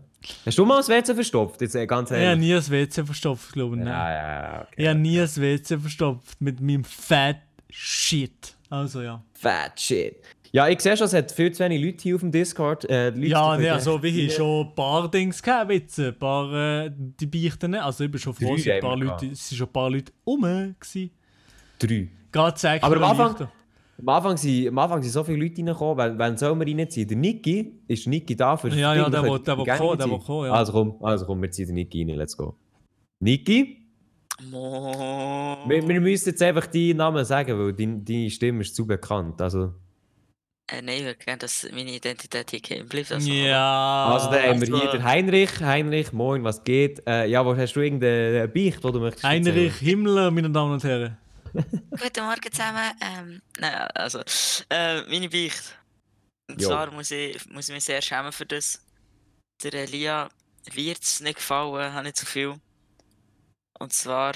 Hast du mal das WC verstopft? Jetzt äh, ganz Ich habe ehrlich. nie das WC verstopft, glaube ich. ja, ja, ja, okay. Ich habe nie das WC verstopft mit meinem Fat Shit. Also ja. Fat shit. Ja, ich sehe schon, es hat viel zu wenig Leute hier auf dem Discord. Äh, Ja, können- also wie ich schon ein paar Dings gehabt, jetzt, ein paar äh, die Beichten. Also ich bin schon froh, es ein haben wir sind schon ein paar Leute rum. Gewesen. Drei. Gerade sagen, Aber am Anfang, am Anfang sind, am Anfang sind so viele Leute reingekommen, wenn, wenn soll man reinziehen? Der Niki, ist Niki da für Ja, ja, der Wir will- der kommen, der will kommen, ja. Also komm, also komm, wir ziehen den Niki rein, let's go. Niki? Mo. Wir, wir müssen jetzt einfach deinen Namen sagen, weil dein, deine Stimme ist zu bekannt. Also, Äh, nein, ich würde gerne, dass meine Identität hier geheim bleibt. Also, Ja. also dann haben wir also- hier den Heinrich. Heinrich, moin, was geht? Äh, ja, wo hast du irgendeine Beicht, die du möchtest Heinrich Himmler, meine Damen und Herren. <laughs> Guten Morgen zusammen. Ähm, nein, also, äh, meine Beicht. Und Jo. zwar muss ich, muss ich mich sehr schämen für das. Der Elia wird es nicht gefallen, habe nicht so viel. Und zwar?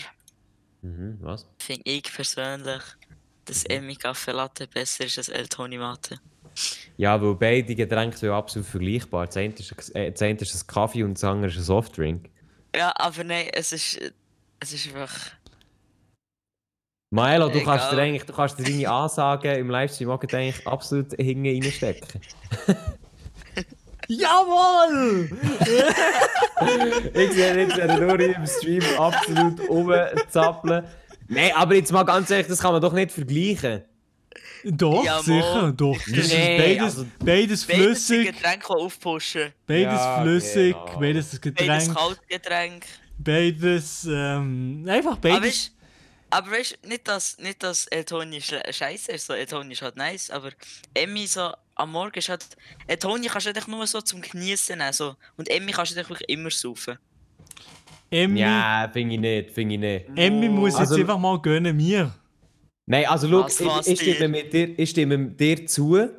Mhm, was? finde ich persönlich, dass Emmy Kaffee Latte besser ist als El Toni Mate. Ja, weil beide Getränke sind ja absolut vergleichbar. Das eine ist, äh, das eine ist ein Kaffee und das andere ist ein Softdrink. Ja, aber nein, es ist, es ist einfach. Maelo, du kannst, dir eigentlich, du kannst dir deine Ansagen im Livestream auch eigentlich absolut hinten reinstecken. Jawohl! ich sehe jetzt ja nur im Stream absolut rumzappeln. Nein, aber jetzt mal ganz ehrlich, das kann man doch nicht vergleichen. Doch, Ja, sicher, mal. doch. Das ist Nee, beides, also- beides Beides flüssig, Getränke die aufpushen. beides Ja, flüssig, genau. beides ein Beides Getränk, Kaltgetränk. beides, ähm, einfach Aber beides. Aber weißt nicht, dass, nicht, dass El Toni schle- scheiße ist, so El Toni ist halt nice, aber Emmy so am Morgen ist halt. Äh, Toni kannst du einfach nur so zum Genießen nehmen. So. Und Emmy kannst du einfach wirklich immer saufen. Emmy, Ja, finde ich nicht, finde ich nicht. Emmy muss Also- jetzt einfach mal gönnen, mir. Nein, also schau, Was, ich, was ich, stimme dir? mit dir, ich stimme dir zu.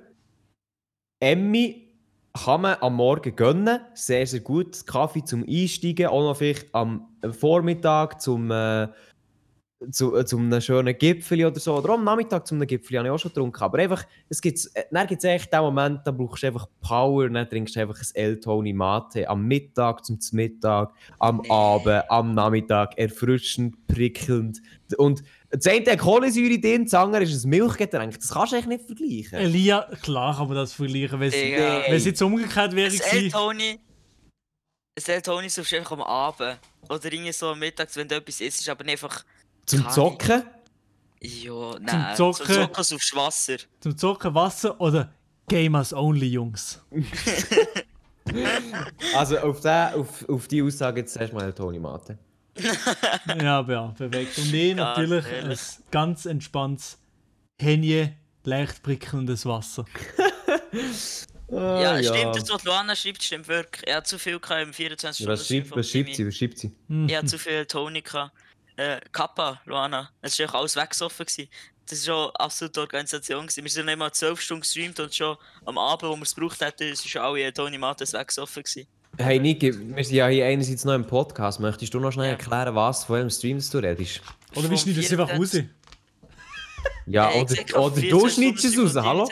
Emmy kann man am Morgen gönnen. Sehr, sehr gut. Kaffee zum Einsteigen. Auch noch vielleicht am Vormittag zum, äh, zu, äh, zum einem schönen Gipfel oder so. Oder am Nachmittag zum einem Gipfel habe ich auch schon getrunken. Aber einfach, es gibt, äh, dann gibt es echt den Moment, da brauchst du einfach Power. Dann trinkst du einfach ein El-Toni Mate. Am Mittag zum Mittag, am. Abend, am Nachmittag. Erfrischend, prickelnd. Und das eine hat Kohlensäure drin, das andere ist ein Milchgetränk. Das kannst du eigentlich nicht vergleichen. Elia, klar kann man das vergleichen. Wenn es jetzt umgekehrt wäre, El-Toni. Das El-Toni saufst du einfach am Abend. Oder irgendwie so am Mittag, wenn du etwas isst, aber nicht einfach. Zum Kaffee. Zocken. Ja, nein. Zocken. Zum Zocken saufst du Wasser. zum Zocken Wasser oder Gamers Only, Jungs. <laughs> Also auf, den, auf, auf die Aussage jetzt erstmal El-Toni Mate. <laughs> ja, aber ja, perfekt. Und ich Ja, natürlich ehrlich. ein ganz entspanntes Henje, leicht prickelndes Wasser. <laughs> ja, stimmt, das, was Luana schreibt, stimmt wirklich. Er hat zu viel im 24 Was Stunden. schreibt, was schreibt sie? Was schreibt sie? Ich hatte zu viel Toni gehabt. Äh, Kappa, Luana. Es war alles weggesoffen. Gewesen. Das war schon eine absolute Organisation. Gewesen. Wir sind nicht mal 12 Stunden gestreamt und schon am Abend, wo wir es gebraucht hätten, ist schon alle Toni Mates weggesoffen. Gewesen. Hey Niki, wir sind ja hier einerseits noch im Podcast. Möchtest du noch schnell erklären, was von welchem Stream du redest? Oder schneidest du es einfach raus? 24. Ja, Äh, ich oder, oder 24 du schneidest es raus, hallo?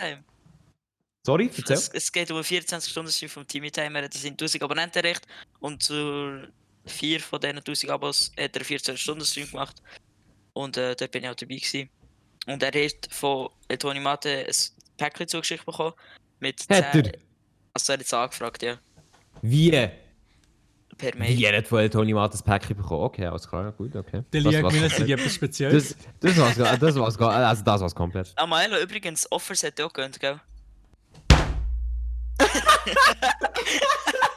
Sorry, erzähl. Es, es geht um einen 24 Stunden Stream vom Teamy Timer, das sind 1000 Abonnenten recht und zu vier von diesen 1000 Abos hat er einen 14 Stunden Stream gemacht und äh, dort bin ich auch dabei gewesen. Und er hat von Toni Mate ein Päckchen zugeschickt bekommen mit Hat 10 er? Also er hat es angefragt, ja, Wie? per Mail. Wie er hat von El-Toni Mate das Päckchen bekommen? Okay, alles klar, gut, okay. Der Lia sei komplett. etwas Spezielles. Das, das war's, das war's, also das war's komplett. Ah, Maelo, übrigens, Offers er auch gönnt, gell? <laughs>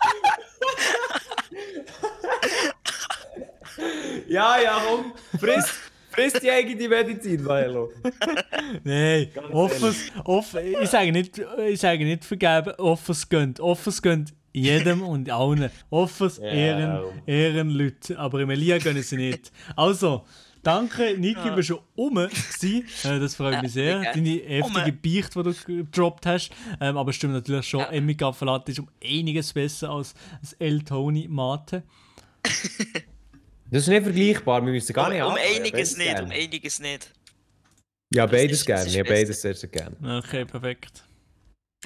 Ja, ja, komm, friss, friss die eigene Medizin, Milo. <laughs> Nein, Offers, off, ich, sage nicht, ich sage nicht vergeben, Offers gönnt. Offers gönnt jedem <laughs> und allen. Offers Ja. ehren, ehren Leute, aber im Elia gönnen sie nicht. Also, danke, Niki, Ja. du bist schon um. Äh, Das freut Ja, mich sehr. mega. Deine heftige Um. Beicht, die du gedroppt hast. Ähm, aber es stimmt natürlich schon, Ja. Emmy Gaffelat ist um einiges besser als das El Toni Mate. <laughs> Das ist nicht vergleichbar, wir müssen gar Um, nicht um anfangen. einiges nicht, um einiges nicht. Ja, beides gerne, ja, beides sehr, sehr gerne. Okay, perfekt.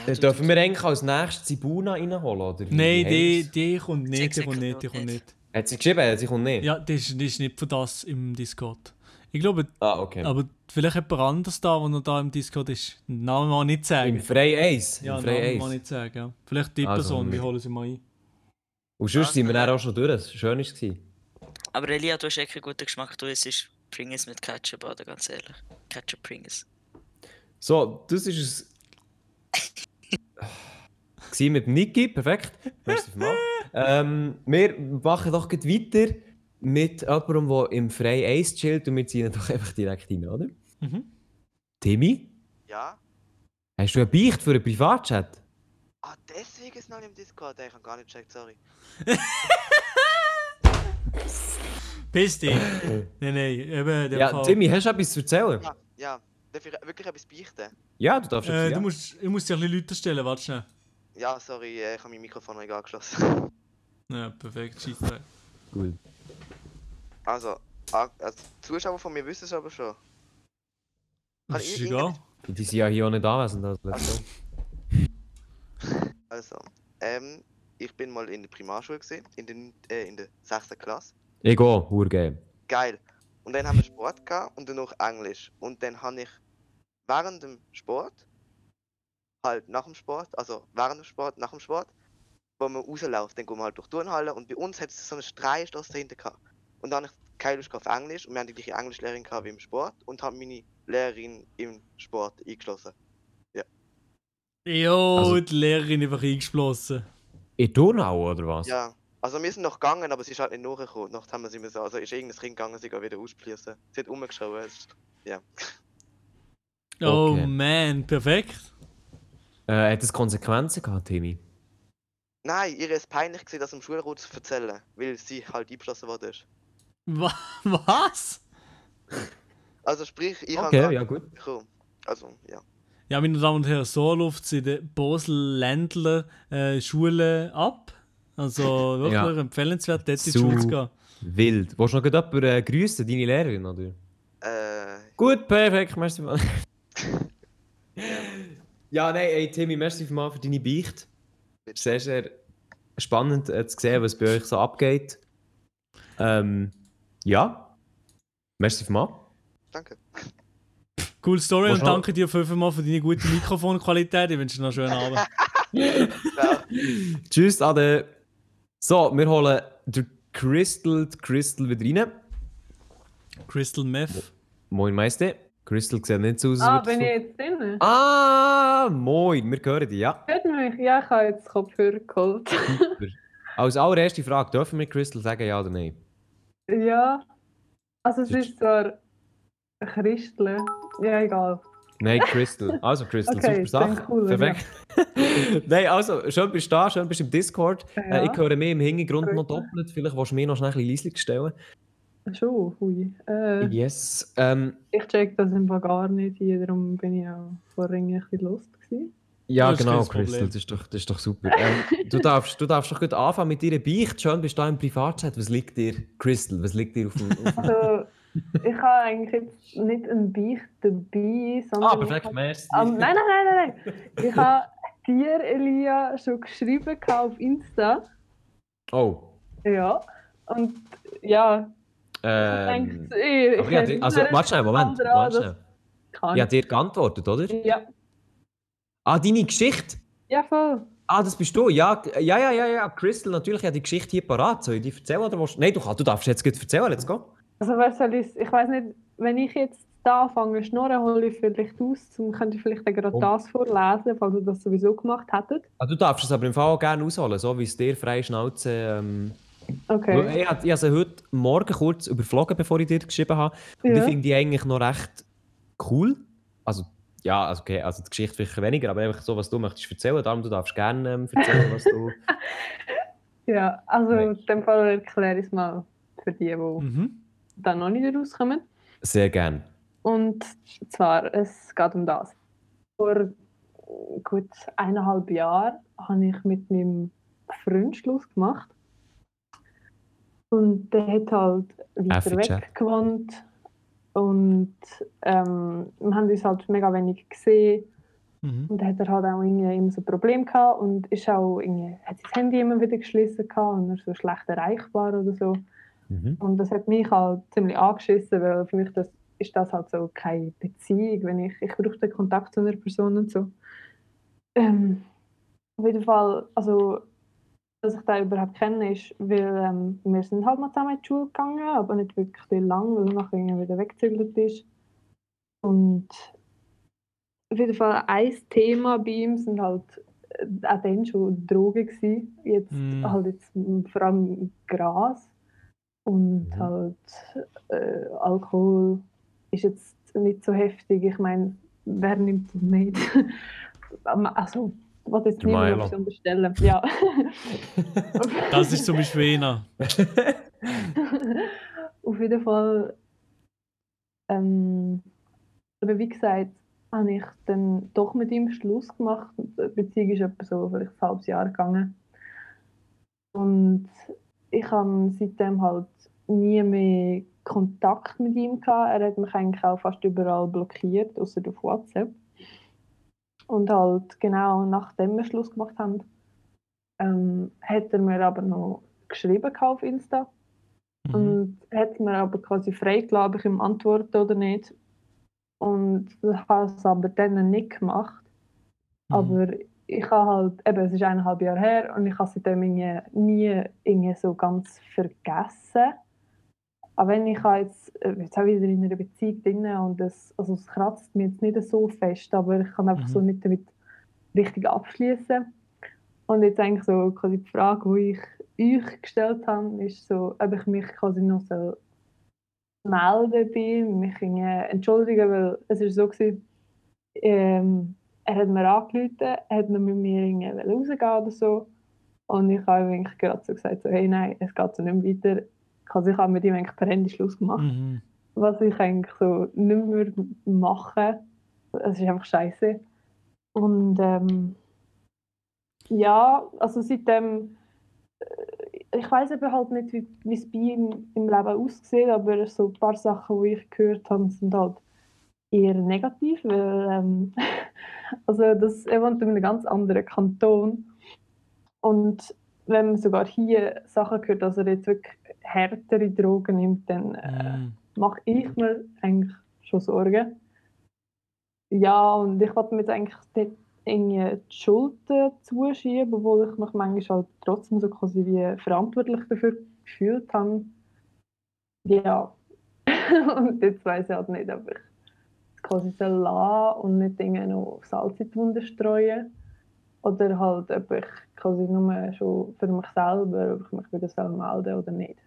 Dann dürfen wir eigentlich als nächstes Zibuna reinholen, oder? wie? Nein, die, die kommt nicht, die kommt nicht, die kommt nicht. Hat sie geschrieben, sie kommt nicht? Ja, das ist, das ist nicht für das im Discord. Ich glaube, Ah, okay. aber vielleicht jemand anderes da, der noch da im Discord ist. Den Namen mal nicht Im sagen. Frei 1. Ja, Im Namen Frei mal 1. nicht sagen. Ja. Vielleicht die Also, Person, wir holen sie mal ein. Und sonst Ah, sind wir dann auch schon durch. Es war schön. Aber Elia, du hast echt einen guten Geschmack. Du isst Pringles mit Ketchup, oder ganz ehrlich. Ketchup Pringles. So, das ist es. Gewesen mit Niki, perfekt. Merci ähm, wir machen doch gleich weiter mit jemandem, der im Frei 1 chillt und wir ziehen ihn doch einfach direkt rein, oder? Mhm. Timmy, Ja? hast du eine Beicht für einen Privatchat? Ah, deswegen ist noch im Discord. Ich hab gar nicht gecheckt, sorry. <laughs> Piss dich. <laughs> nein, nein, eben, der Ja, Fall. Timmy, hast du etwas zu erzählen? Ja, ja. Darf ich wirklich etwas beichten? Ja, du darfst Äh, etwas du ja. musst, ich muss dir ein bisschen Leute stellen, warte schnell. Ja, sorry, äh, ich habe mein Mikrofon noch nicht angeschlossen. <laughs> Ja, perfekt, scheiß drauf. Cool. Also, ah, also, die Zuschauer von mir wissen es aber schon. Kann Das ist egal. Die sind ja hier auch nicht anwesend. Also. <laughs> Also, ähm, ich bin mal in der Primarschule gesehen, in der, äh, in der 6. Klasse. Ich gehe, Urgeil. Geil. Und dann haben wir Sport gehabt und dann noch Englisch. Und dann habe ich während dem Sport, halt nach dem Sport, also während dem Sport, nach dem Sport, wo man rausläuft, dann gehen wir halt durch die Turnhalle und bei uns hat es so eine Streichstrasse dahinter gehabt. Und dann habe ich keine Lust auf Englisch und wir haben die gleiche Englischlehrerin gehabt wie im Sport und haben meine Lehrerin im Sport eingeschlossen. Jo, Also- die Lehrerin einfach eingeschlossen. In Donau, oder was? Ja. Also wir sind noch gegangen, aber sie ist halt nicht nachgekommen. Nachts haben wir sie müssen, also ist irgendein Kind gegangen, sie geht wieder auspließen. Sie hat umgeschaut, ist, ja. Oh Okay. man, perfekt. Äh, hat das Konsequenzen gehabt, Timmy? Nein, ihr ist peinlich gewesen, das im Schulrat zu erzählen, weil sie halt eingeschlossen worden ist. Wa was? Also sprich, ich Okay, habe ja gut. bekommen. Also, ja. Ja, meine Damen und Herren, so läuft es in den Basel-Ländler äh, Schulen ab. Also <laughs> wirklich Ja. empfehlenswert, dort in die Schule zu gehen. Wild. Willst du noch jemanden äh, grüßen, deine Lehrerin, oder? Äh, Gut, perfekt, merci mal. <laughs> ja, nein, ey, Timmy, merci mal für deine Beicht. Sehr, sehr spannend äh, zu sehen, was bei euch so abgeht. Ähm, ja. Merci mal. danke. Cool Story und danke dir fünfmal für deine gute Mikrofonqualität. Ich wünsche dir noch einen schönen Abend. Ciao. <laughs> Tschüss, Ade. So, wir holen den Crystal, die Crystal wieder rein. Crystal Meth. Moin, Meister. Crystal sieht nicht so aus. Ah, bin ich jetzt drin? Ah, moin, wir hören dich, ja. Hört mich? Ja, ich habe jetzt Kopfhörer geholt. Super. <laughs> Als allererste Frage, dürfen wir Crystal sagen, ja oder nein? ja. Also es ist- zwar Christel. Ja, egal. Nein, Crystal. Also, Crystal, Okay, super Sache. cool, ja. Perfekt. <laughs> Nein, also, schön bist du da, schön bist du im Discord. Äh, ich Ja. höre mich im Hintergrund noch doppelt. Vielleicht willst du mir noch schnell ein bisschen leise stellen. Schon, hui. Äh, Yes. Ähm, ich check das einfach gar nicht hier, darum bin ich auch vorhin ein bisschen lost gewesen. ja, genau, Crystal, das ist doch, das ist doch super. ähm, du, darfst, du darfst doch gut anfangen mit deiner Beicht. Schön bist du da im Privatchat. Was liegt dir, Crystal, was liegt dir auf dem... Auf dem... Also, ich habe eigentlich jetzt nicht ein Beicht dabei, sondern... ah, ich perfekt, habe- merci. Ähm, nein, nein, nein, nein, nein. Ich habe dir, Elia, schon geschrieben auf Insta. Oh. Ja. Und ja, Ähm, denkt ihr, aber ja, die- also, warte schnell, Moment. Warte schnell. Kann. Ich habe dir geantwortet, oder? Ja. Ah, deine Geschichte? ja, voll. Ah, das bist du? Ja, ja, ja, ja, ja. Crystal, natürlich, ich habe die Geschichte hier parat. Soll ich die erzählen oder du? Nein, du, du darfst jetzt gut erzählen, let's go. Also, was soll ich, ich weiß nicht, wenn ich jetzt da anfange zu schnurren, hole ich vielleicht aus, dann könnt ihr vielleicht gerade Oh. das vorlesen, falls ihr das sowieso gemacht hättet. Ah, du darfst es aber im Fall auch gerne ausholen, so wie es dir frei Schnauze. Ähm, Okay. Ich habe ich sie heute Morgen kurz überflogen, bevor ich dir geschrieben habe. Und ich Ja. finde die eigentlich noch recht cool. Also, ja, also, okay, also die Geschichte vielleicht weniger, aber einfach so, was du möchtest erzählen. Darum, du darfst gerne ähm, erzählen, was du. <laughs> Ja, also Nein. in dem Fall erkläre ich es mal für die, die Mhm. Dann noch nicht rauskommen. Sehr gerne. Und zwar, es geht um das. Vor gut eineinhalb Jahren habe ich mit meinem Freund Schluss gemacht. Und der hat halt weiter weg gewohnt. Und ähm, wir haben uns halt mega wenig gesehen. Mhm. Und dann hat er halt auch irgendwie immer so ein Problem gehabt und ist auch irgendwie, hat sein Handy immer wieder geschlossen gehabt und er so schlecht erreichbar oder so. Mhm. Und das hat mich halt ziemlich angeschissen, weil für mich das, ist das halt so keine Beziehung, wenn ich, ich brauche den Kontakt zu einer Person und so. Ähm, auf jeden Fall, also, dass ich da überhaupt kenne, ist, weil ähm, wir sind halt mal zusammen in die Schule gegangen, aber nicht wirklich lang, weil er nachher wieder weggezügelt ist. Und auf jeden Fall ein Thema bei ihm sind halt äh, auch dann schon Drogen gewesen. Jetzt Mm. halt jetzt vor allem Gras und Mhm. halt äh, Alkohol ist jetzt nicht so heftig. Ich meine, wer nimmt das nicht? <laughs> also, will jetzt niemand unterstellen. Ja. <laughs> Das ist zum Beispiel einer. <laughs> Auf jeden Fall, ähm, aber wie gesagt, habe ich dann doch mit ihm Schluss gemacht. Die Beziehung ist etwa so vielleicht ein halbes Jahr gegangen. Und ich habe seitdem halt nie mehr Kontakt mit ihm gehabt. Er hat mich eigentlich auch fast überall blockiert, außer auf WhatsApp. Und halt genau nachdem wir Schluss gemacht haben, ähm, hat er mir aber noch geschrieben auf Insta. Mhm. Und hat mir aber quasi freigelassen, ob ich ihm antworte oder nicht. Und ich habe es aber dann nicht gemacht. Mhm. Aber ich habe halt, eben, es ist eineinhalb Jahre her und ich habe seitdem irgendwie nie irgendwie so ganz vergessen. Aber wenn ich jetzt, äh, jetzt auch wieder in einer Beziehung drin und das, also es kratzt mir jetzt nicht so fest, aber ich kann einfach Mhm. so nicht damit richtig abschließen. Und jetzt eigentlich so quasi die Frage, die ich euch gestellt habe, ist so, ob ich mich quasi noch so melden bin, mich entschuldigen, weil es ist so gewesen, ähm, er hat mir angerufen, er hat noch mit mir irgendwie rausgehen oder so. Und ich habe ihm eigentlich gerade so gesagt, so, hey, nein, es geht so nicht mehr weiter. Also ich habe mit ihm eigentlich per Handy Schluss gemacht. Mhm. Was ich eigentlich so nicht mehr mache. Es ist einfach scheiße. Und ähm, ja, also seitdem, äh, ich weiß eben halt nicht, wie wie es bei ihm im Leben aussieht, aber so ein paar Sachen, die ich gehört habe, sind halt eher negativ, weil ähm, <laughs> also das, er wohnt in einem ganz anderen Kanton und wenn man sogar hier Sachen hört, dass er jetzt wirklich härtere Drogen nimmt, dann äh, Mhm. mache ich mir eigentlich schon Sorgen. Ja, und ich wollte mir jetzt eigentlich nicht irgendwie die Schuld äh, zuschieben, obwohl ich mich manchmal halt trotzdem so quasi wie verantwortlich dafür gefühlt habe. Ja, <laughs> und jetzt weiß ich halt nicht, ob ich quasi soll lassen und nicht irgendwie noch Salz in die Wunde streuen. Oder halt, ob ich quasi nur schon für mich selber, ob ich mich wieder soll melden oder nicht.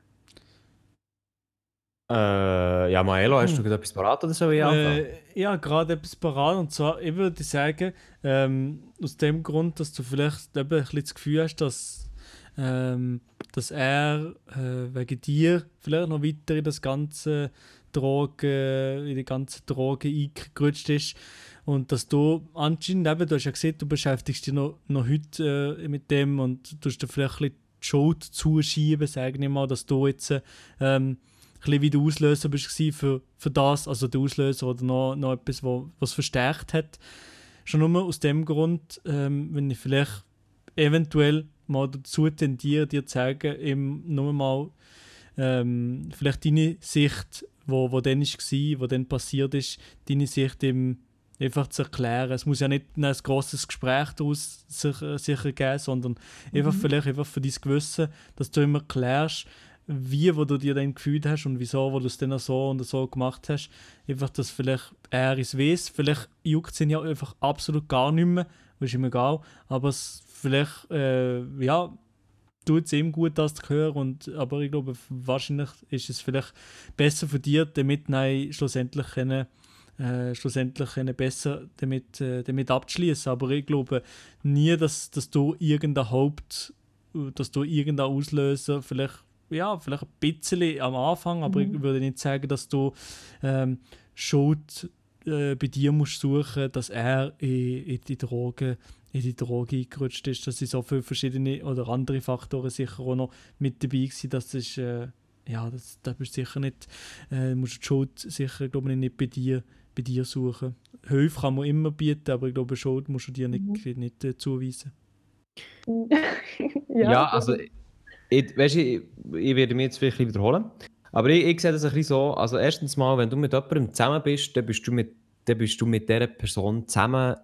Äh, ja, Maelo, hast du Hm. gerade etwas parat oder soll ich anfangen? Äh, ja, gerade etwas parat. Und zwar, ich würde sagen, ähm, aus dem Grund, dass du vielleicht eben ein bisschen das Gefühl hast, dass, ähm, dass er äh, wegen dir vielleicht noch weiter in das ganze Drogen, in die ganze Drogen eingerutscht ist. Und dass du anscheinend eben, du hast ja gesehen, du beschäftigst dich noch, noch heute äh, mit dem und du dir vielleicht ein bisschen die Schuld zuschieben, sage ich mal, dass du jetzt äh, ähm, ein wie der Auslöser bist für, für das, also der Auslöser oder noch, noch etwas, wo, was verstärkt hat. Schon nur aus dem Grund, ähm, wenn ich vielleicht eventuell mal dazu tendiere, dir zu sagen, eben nur mal ähm, vielleicht deine Sicht, wo, wo dann war, wo dann passiert ist, deine Sicht im einfach zu erklären. Es muss ja nicht ein grosses Gespräch daraus sich, äh, sich ergeben, sondern einfach vielleicht einfach für dein Gewissen, dass du immer klärst, wie wo du dir dann gefühlt hast und wieso, wo du es dann so und so gemacht hast. Einfach, dass vielleicht er es weiß, vielleicht juckt es ihn ja einfach absolut gar nicht mehr, ist ihm egal, aber es vielleicht, äh, ja, tut es ihm gut, das zu hören, und, aber ich glaube, wahrscheinlich ist es vielleicht besser für dich, damit nein, schlussendlich können, äh, schlussendlich können besser damit, äh, damit abzuschließen. Aber ich glaube nie, dass, dass du irgendein Haupt, dass du irgendein Auslöser vielleicht ja, vielleicht ein bisschen am Anfang, aber Mhm. ich würde nicht sagen, dass du ähm, Schuld äh, bei dir musst suchen, dass er in, in die Drogen in die Droge eingerutscht ist. Das sind so viele verschiedene oder andere Faktoren sicher auch noch mit dabei gewesen. Das ist, äh, ja, das, das bist sicher nicht, äh, musst die Schuld sicher, glaube ich, nicht bei dir, bei dir suchen. Hilfe kann man immer bieten, aber ich glaube, Schuld musst du dir nicht, Mhm. nicht äh, zuweisen. <laughs> Ja, also, ich, weißt, ich, ich werde mich jetzt vielleicht wiederholen. Aber ich, ich sehe das ein bisschen so, also erstens mal, wenn du mit jemandem zusammen bist, dann bist du mit, dann bist du mit dieser Person zusammen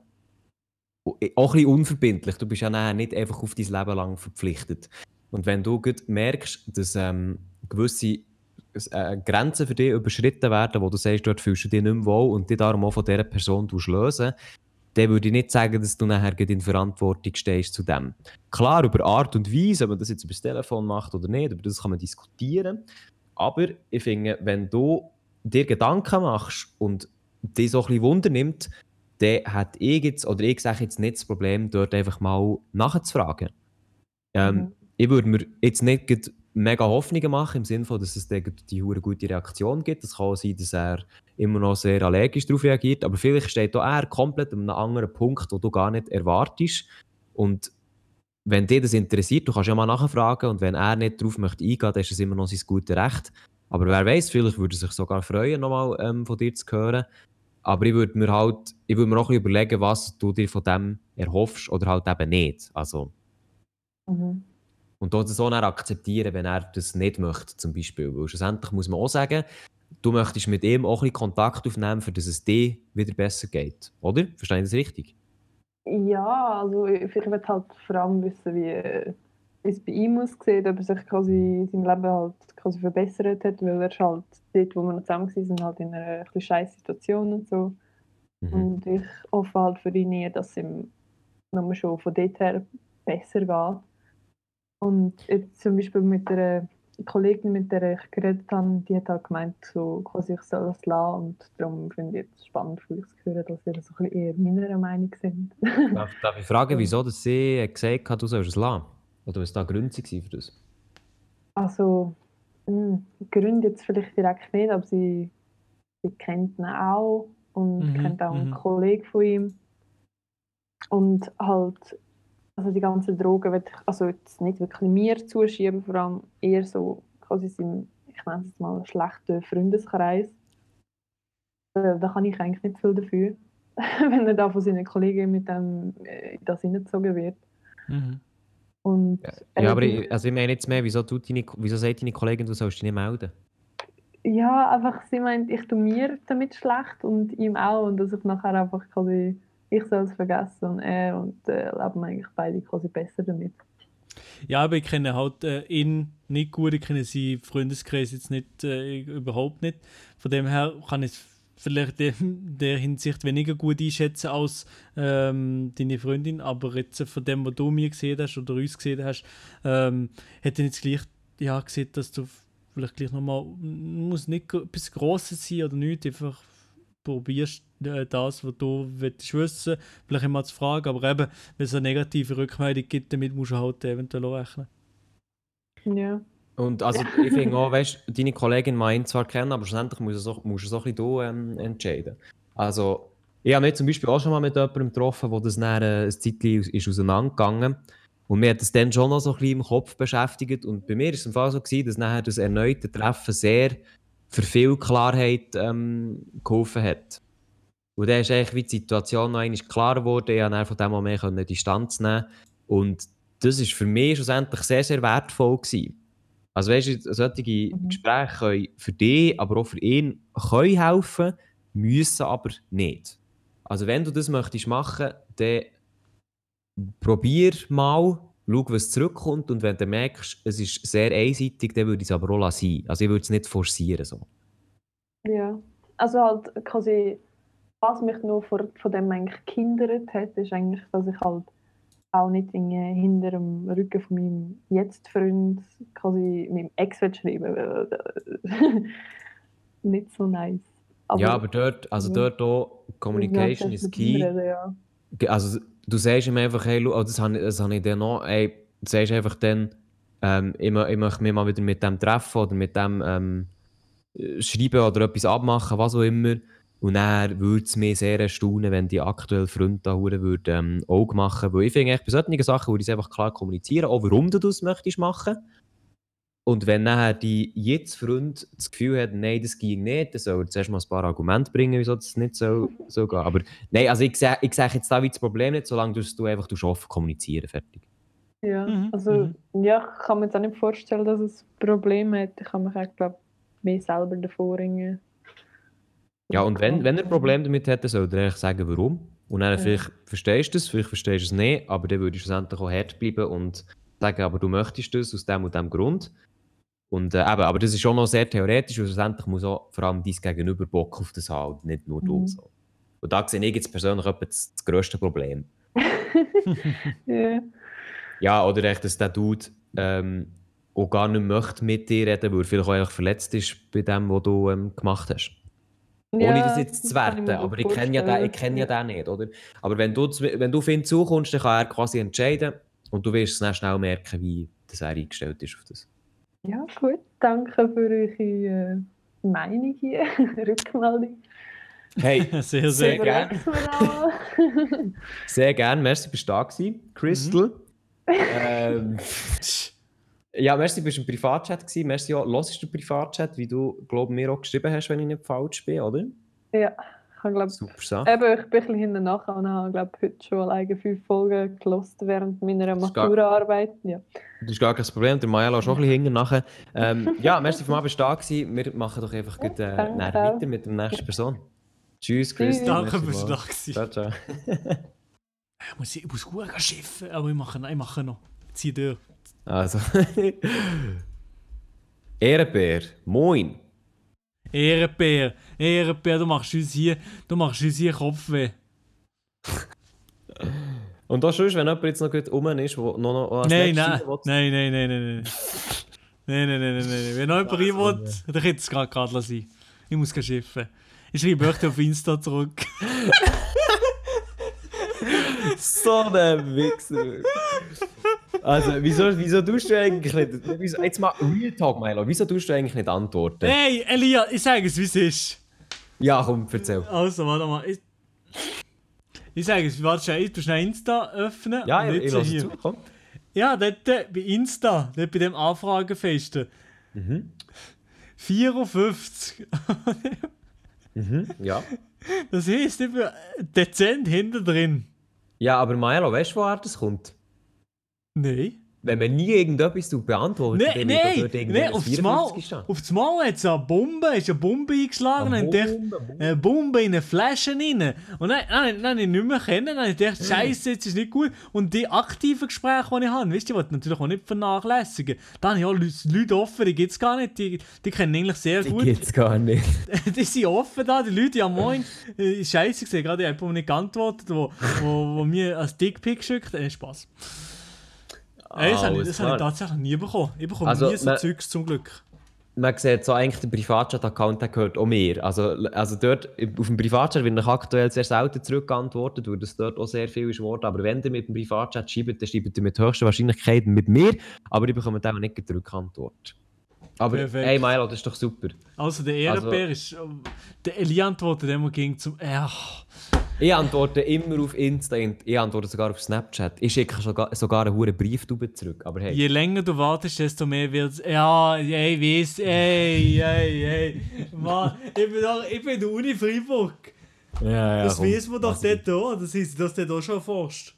auch ein bisschen unverbindlich. Du bist ja nachher nicht einfach auf dein Leben lang verpflichtet. Und wenn du merkst, dass ähm, gewisse äh, Grenzen für dich überschritten werden, wo du sagst, dort fühlst du dich nicht mehr wohl und dich darum auch von dieser Person lösen, dann würde ich nicht sagen, dass du nachher in Verantwortung stehst zu dem. Klar, über Art und Weise, ob man das jetzt über das Telefon macht oder nicht, über das kann man diskutieren. Aber ich finde, wenn du dir Gedanken machst und dich so ein bisschen Wunder nimmt, dann hat ich jetzt, oder ich sage jetzt nicht das Problem, dort einfach mal nachzufragen. Ähm, Mhm. Ich würde mir jetzt nicht mega Hoffnungen machen, im Sinne von, dass es die hure gute Reaktion gibt. Es kann sein, dass er immer noch sehr allergisch darauf reagiert, aber vielleicht steht auch er komplett an einem anderen Punkt, wo du gar nicht erwartest. Und wenn dich das interessiert, du kannst ja mal nachfragen und wenn er nicht darauf möchte eingehen, dann ist es immer noch sein gutes Recht. Aber wer weiß, vielleicht würde er sich sogar freuen, nochmal ähm, von dir zu hören. Aber ich würde mir halt, ich würde mir auch ein bisschen überlegen, was du dir von dem erhoffst oder halt eben nicht. Also, Mhm. und das so dann akzeptieren, wenn er das nicht möchte, zum Beispiel. Weil schlussendlich muss man auch sagen, du möchtest mit ihm auch ein bisschen Kontakt aufnehmen, für dass es dir wieder besser geht. Oder? Verstehe ich das richtig? Ja, also ich, ich will halt vor allem wissen, wie, wie es bei ihm aussieht, ob er sich quasi in seinem Leben halt quasi verbessert hat, weil er ist halt dort, wo wir noch zusammen waren, sind halt in einer ein scheiß Situation und so. Mhm. Und ich hoffe halt für ihn eher, dass es ihm nur schon von dort her besser geht. Und jetzt zum Beispiel mit der Kollegin, mit der ich geredet habe, die hat halt gemeint, so, quasi ich soll es lassen und darum finde ich es spannend für euch zu hören, dass ihr so ein bisschen eher meiner Meinung sind. Darf, darf ich fragen, wieso dass sie gesagt hat, du sollst es lassen? Oder was da Gründe waren für das? Also, mh, Gründe jetzt vielleicht direkt nicht, aber sie, sie kennt ihn auch und Mhm, kennt auch einen mhm. Kollegen von ihm. Und halt, also die ganzen Drogen ich also jetzt nicht wirklich mir zuschieben, vor allem eher so quasi seinem, ich nenne es jetzt mal, schlechten Freundeskreis. Äh, Da kann ich eigentlich nicht viel dafür, <laughs> wenn er da von seinen Kollegen mit dem äh, in das hineingezogen wird. Mhm. Und Ja, aber äh, ich, also ich meine jetzt mehr, wieso, tut deine, wieso sagt deine Kollegin, du sollst dich nicht melden? Ja, einfach, sie meint, ich tue mir damit schlecht und ihm auch und dass ich nachher einfach quasi, ich soll es vergessen und er und äh, leben eigentlich beide quasi besser damit. Ja, aber ich kenne halt äh, ihn nicht gut, ich kenne seinen Freundeskreis jetzt nicht, äh, überhaupt nicht. Von dem her kann ich es vielleicht in der Hinsicht weniger gut einschätzen als ähm, deine Freundin, aber jetzt von dem, was du mir gesehen hast oder uns gesehen hast, ähm, hätte ich jetzt gleich ja, gesehen, dass du vielleicht gleich nochmal, muss nicht etwas Grosses sein oder nicht, einfach probierst äh, das, was du willst wissen, vielleicht immer zu fragen, aber eben, wenn es eine negative Rückmeldung gibt, damit musst du halt eventuell auch rechnen. Ja. Und also ich finde auch, weißt du, deine Kollegin meint zwar kennen, aber schlussendlich musst du es auch, musst du auch ein bisschen du, ähm, entscheiden. Also, ich habe mich zum Beispiel auch schon mal mit jemandem getroffen, wo das dann äh, ein Zeitchen aus- ist auseinandergegangen und mir hat das dann schon noch so ein bisschen im Kopf beschäftigt und bei mir war es im Fall so, gewesen, dass nachher das erneute Treffen sehr für viel Klarheit ähm, geholfen hat. Und dann ist eigentlich wie die Situation noch einmal klar geworden, ich konnte von dem Moment mehr Distanz nehmen und das ist für mich schlussendlich sehr, sehr wertvoll gewesen. Also weißt du, solche Mhm. Gespräche können für dich, aber auch für ihn können helfen, müssen aber nicht. Also wenn du das möchtest machen, dann probier mal, schau, was zurückkommt und wenn du merkst, es ist sehr einseitig, dann würde ich es aber auch lassen. Also ich würde es nicht forcieren. So. Ja. Also halt quasi, was mich nur vor, von dem eigentlich gehindert hat, ist eigentlich, dass ich halt auch nicht irgendwie hinter dem Rücken von meinem Jetzt-Freund quasi meinem Ex schreiben <laughs> Nicht so nice. ja, aber dort, also dort auch, Communication Ja, is das key. reden, Ja. Also du sagst ihm einfach, hey, oh, das habe ich, das habe ich dann noch, ey, du sagst einfach dann, ähm, ich, ich möchte mich mal wieder mit dem treffen oder mit dem ähm, äh, schreiben oder etwas abmachen, was auch immer. Und dann würde es mich sehr erstaunen, wenn die aktuelle Freund da hure würde, ähm, auch machen. Weil ich finde, eigentlich bei solchen Sachen würde ich es einfach klar kommunizieren, auch warum du das möchtest machen. Und wenn nachher die jetzt Freund das Gefühl hat, nein, das ging nicht, dann soll er zuerst mal ein paar Argumente bringen, wieso das nicht so, so geht. Aber nein, also ich sehe ich sehe jetzt da wie das Problem nicht, solange du, du einfach du offen kommunizieren, fertig. Ja, Mhm, also ja, ich kann mir jetzt auch nicht vorstellen, dass es Probleme hat. Ich kann mich auch, glaube mehr selber davor ringen. Ja, und wenn, wenn er ein Problem damit dann soll er eigentlich sagen, warum. Und dann Ja. vielleicht verstehst du es, vielleicht verstehst du es nicht, aber dann würde ich schlussendlich auch hart bleiben und sagen, aber du möchtest das aus dem und dem Grund. Und äh, eben, aber das ist schon noch sehr theoretisch, weil schlussendlich muss auch vor allem dein Gegenüber Bock auf das haben und nicht nur du. Mhm. So. Und da sehe ich jetzt persönlich das, das grösste Problem. <laughs> Ja. Ja, oder echt, dass der Dude ähm, auch gar nicht möchte mit dir reden, weil er vielleicht auch einfach verletzt ist bei dem, was du ähm, gemacht hast. Ohne Ja, das jetzt zu werten, aber ich kenne ja, den, ich kenn ja den nicht, oder? Aber wenn du, wenn du auf ihn zukommst, dann kann er quasi entscheiden und du wirst es dann schnell merken, wie das er eingestellt ist auf das. Ja, gut. Danke für eure äh, Meinung hier, <laughs> Rückmeldung. Hey, <laughs> Sehr, sehr. Sehr gern. Überleg's mir an. sehr gerne, merci, bist du da gewesen. Crystal. ähm, ja, merci, bist du im Privatchat gewesen. Merci auch, hörst du den Privatchat, wie du, glaube mir auch geschrieben hast, wenn ich nicht falsch bin, oder? ja, ich glaube Super Sache. Eben, ich bin ein bisschen hinten nachher und habe, glaube heute schon alleine fünf Folgen gelost während meiner Maturaarbeit. Ja. Das ist gar kein Problem, der Maja lässt auch ein bisschen hinten nachher. Ähm, <laughs> ja, merci bist du da gewesen. Wir machen doch einfach gut, äh, weiter mit der nächsten Person. Tschüss, Crystal. Danke, bist du da gewesen. Ciao, ciao. <laughs> Ich muss, ich muss gut gehen schiffen, aber ich mache, ich mache noch. Zieh durch. Also. <laughs> Ehrenbär, moin. Ehrenbär, Ehrenbär, du machst uns hier, du machst uns hier Kopfweh. Und auch sonst, wenn jemand jetzt noch gut rum ist, der noch, noch an Nein, nein, nein, nein, nein, nein, nein. Nein, nein, nein, nein, nein. Wenn noch jemand rein will, dann könnte es gerade gerade sein. Ich muss schiffen. Ich schreibe euch auf Insta zurück. <laughs> so ein Wichser. Also, wieso, wieso tust du eigentlich nicht... Wieso, jetzt mal Real Talk, Milo. Wieso tust du eigentlich nicht antworten? Hey, Elia, ich sage es, wie es ist. Ja, komm, erzähl. Also, warte mal. Ich, ich sage es, warte schnell, ich tu schnell Insta öffnen. Ja, und ich, ich lasse hier. zu, komm. Ja, dort äh, bei Insta, dort bei dem Anfragefesten. Mhm. 54. Mhm, ja. Das heisst, ich bin dezent hinten drin. Ja, aber Milo, weißt du, woher das kommt? Nein. Wenn man nie irgendetwas beantwortet, Nein, dann wird irgendwie nein, ein auf das 54 Mal, stehen. auf das Mal hat es eine Bombe, ist eine Bombe eingeschlagen, Eine und ich dachte, Bombe, Bombe. eine Bombe in eine Flasche rein. Und dann, dann, dann habe ich nicht mehr kennen, dann habe ich gedacht, Scheiße, jetzt ist nicht gut. Und die aktiven Gespräche, die ich habe, weißt du, die wollte ich natürlich auch nicht vernachlässigen. Da habe ich auch Leute, offen, die gibt es gar nicht, die, die kennen eigentlich sehr Die gut. gibt's gar nicht. <laughs> die sind offen da, die Leute, ja moin, äh, Scheiße gerade ich habe jemand nicht geantwortet, wo, wo, wo mir als Dickpick geschickt hat. Äh, Spaß. Äh, das habe ich, das habe ich tatsächlich nie bekommen. Ich bekomme Also, nie so man- Zeugs zum Glück. Man sieht so eigentlich, der Privatchat-Account der gehört auch mir. Also, also dort, auf dem Privatchat wird nach aktuell sehr selten zurückgeantwortet, weil das dort auch sehr viel ist geworden. Aber wenn ihr mit dem Privatchat schreibt, dann schreibt ihr mit höchster Wahrscheinlichkeit mit mir, aber ich bekomme dann auch nicht die Rückantwort. Aber Perfekt. hey Milo, das ist doch super. Also der Ehrenbär ist. Der Eli antwortet immer ging zum. Ja. Ich antworte immer auf Insta, ich antworte sogar auf Snapchat. Ich schicke sogar, sogar einen hohen Brief zurück. Aber hey, Je länger du wartest, desto mehr wird es. Ja, ey, weiss, ey, ey, ey. Mann, ich bin, doch, ich bin Uni Freiburg. ja, ja, das komm, weiß man doch dort auch. Das ist das dort auch schon erforscht.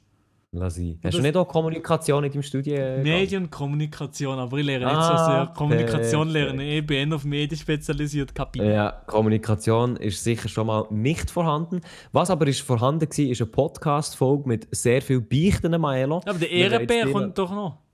Lass ich. Hast du nicht auch Kommunikation in deinem Studiengang? Medien und Kommunikation, aber ich lerne nicht so Ah, sehr Kommunikation lernen. Ich bin eher auf Medien spezialisiert, Kapitel. Ja, Kommunikation ist sicher schon mal nicht vorhanden. Was aber ist vorhanden war, ist eine Podcast-Folge mit sehr viel Beichten, Maelo. Aber der Ehrenbär kommt doch noch.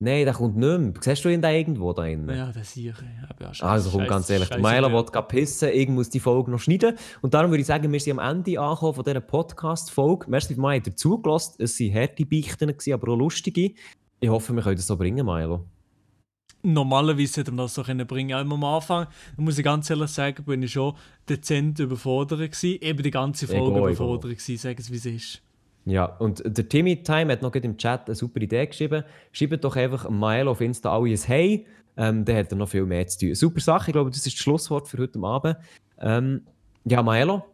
Nein, der kommt nicht mehr. Siehst du ihn da irgendwo da drin? Ja, das sehe ich. Ja, scheiße, Also komm, scheiße, ganz ehrlich, scheiße, Maelo Bär. will gehen pissen, ich muss die Folge noch schneiden. Und darum würde ich sagen, wir sind am Ende angekommen von dieser Podcast-Folge. Merci, Mai, ihr zugelassen. Es waren harte Beichten, aber auch lustige. Ich hoffe, wir können das so bringen, Maelo. Normalerweise hätte man das so können bringen können. Am Anfang, da muss ich ganz ehrlich sagen, bin ich schon dezent überfordert gewesen. Eben die ganze Folge Ego, ego. überfordert gewesen, sagen es wie es ist. Ja, und der Timmy Time hat noch gerade im Chat eine super Idee geschrieben. Schreibt doch einfach Maelo auf Insta alle ein Hey. Ähm, dann hat er noch viel mehr zu tun. Super Sache, ich glaube, das ist das Schlusswort für heute Abend. Ähm, ja, Maelo,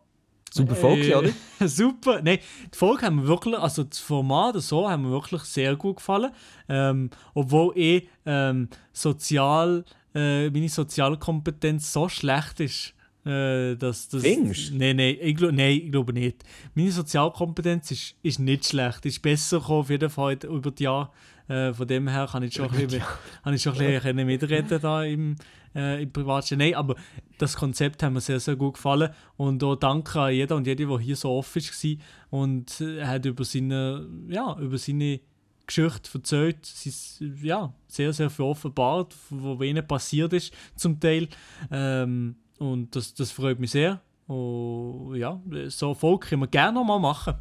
super Folge, Äh, oder? <laughs> Super. Nein, die Folge haben mir wirklich, also das Format so haben mir wirklich sehr gut gefallen. Ähm, obwohl eh ähm, sozial, äh, meine Sozialkompetenz so schlecht ist. Äh, dass, dass, Findest? Nein, nein, ich, glaub, nein, ich glaube nicht. Meine Sozialkompetenz ist, ist nicht schlecht. Ist besser gekommen, auf jeden Fall über die Jahre. Äh, von dem her kann ich schon ein bisschen, kann ich schon ein bisschen mitreden da im, äh, im Privatchat. Nein, aber das Konzept hat mir sehr, sehr gut gefallen. Und auch danke an jeder und jede, der hier so offen war und äh, hat über seine, ja, über seine Geschichte erzählt. Sie ist ja, sehr, sehr viel offenbart, was ihnen passiert ist, zum Teil. Ähm, und das, das freut mich sehr. Und ja, so Erfolg können wir gerne noch mal machen.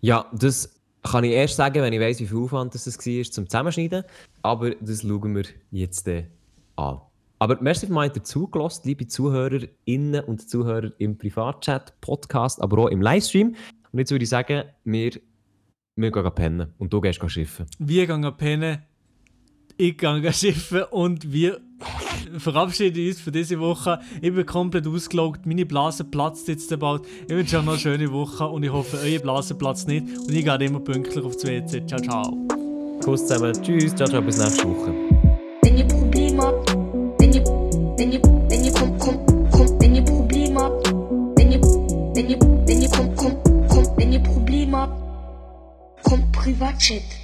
Ja, das kann ich erst sagen, wenn ich weiß, wie viel Aufwand das war zum Zusammenschneiden. Aber das schauen wir jetzt äh, an. Aber merci für mal dazugelassen, liebe Zuhörerinnen und Zuhörer im Privatchat, Podcast, aber auch im Livestream. Und jetzt würde ich sagen, wir, wir gehen pennen und du gehst schiffen. Wir gehen pennen, ich gehe schiffen und wir <laughs> verabschieden uns für diese Woche. Ich bin komplett ausgelaugt, meine Blase platzt jetzt bald. Ich wünsche euch noch eine schöne Woche und ich hoffe, eure Blase platzt nicht. Und ich gehe immer pünktlich aufs WC. Ciao, ciao. Kuss zusammen, tschüss, ciao, ciao, bis nächste Woche. Wenn ihr Probleme habt, wenn ihr, wenn ihr, wenn ihr kommt, kommt, kommt, wenn ihr Probleme habt, wenn ihr, wenn ihr, wenn ihr kommt, kommt, kommt, wenn ihr Probleme habt, kommt Privatchat.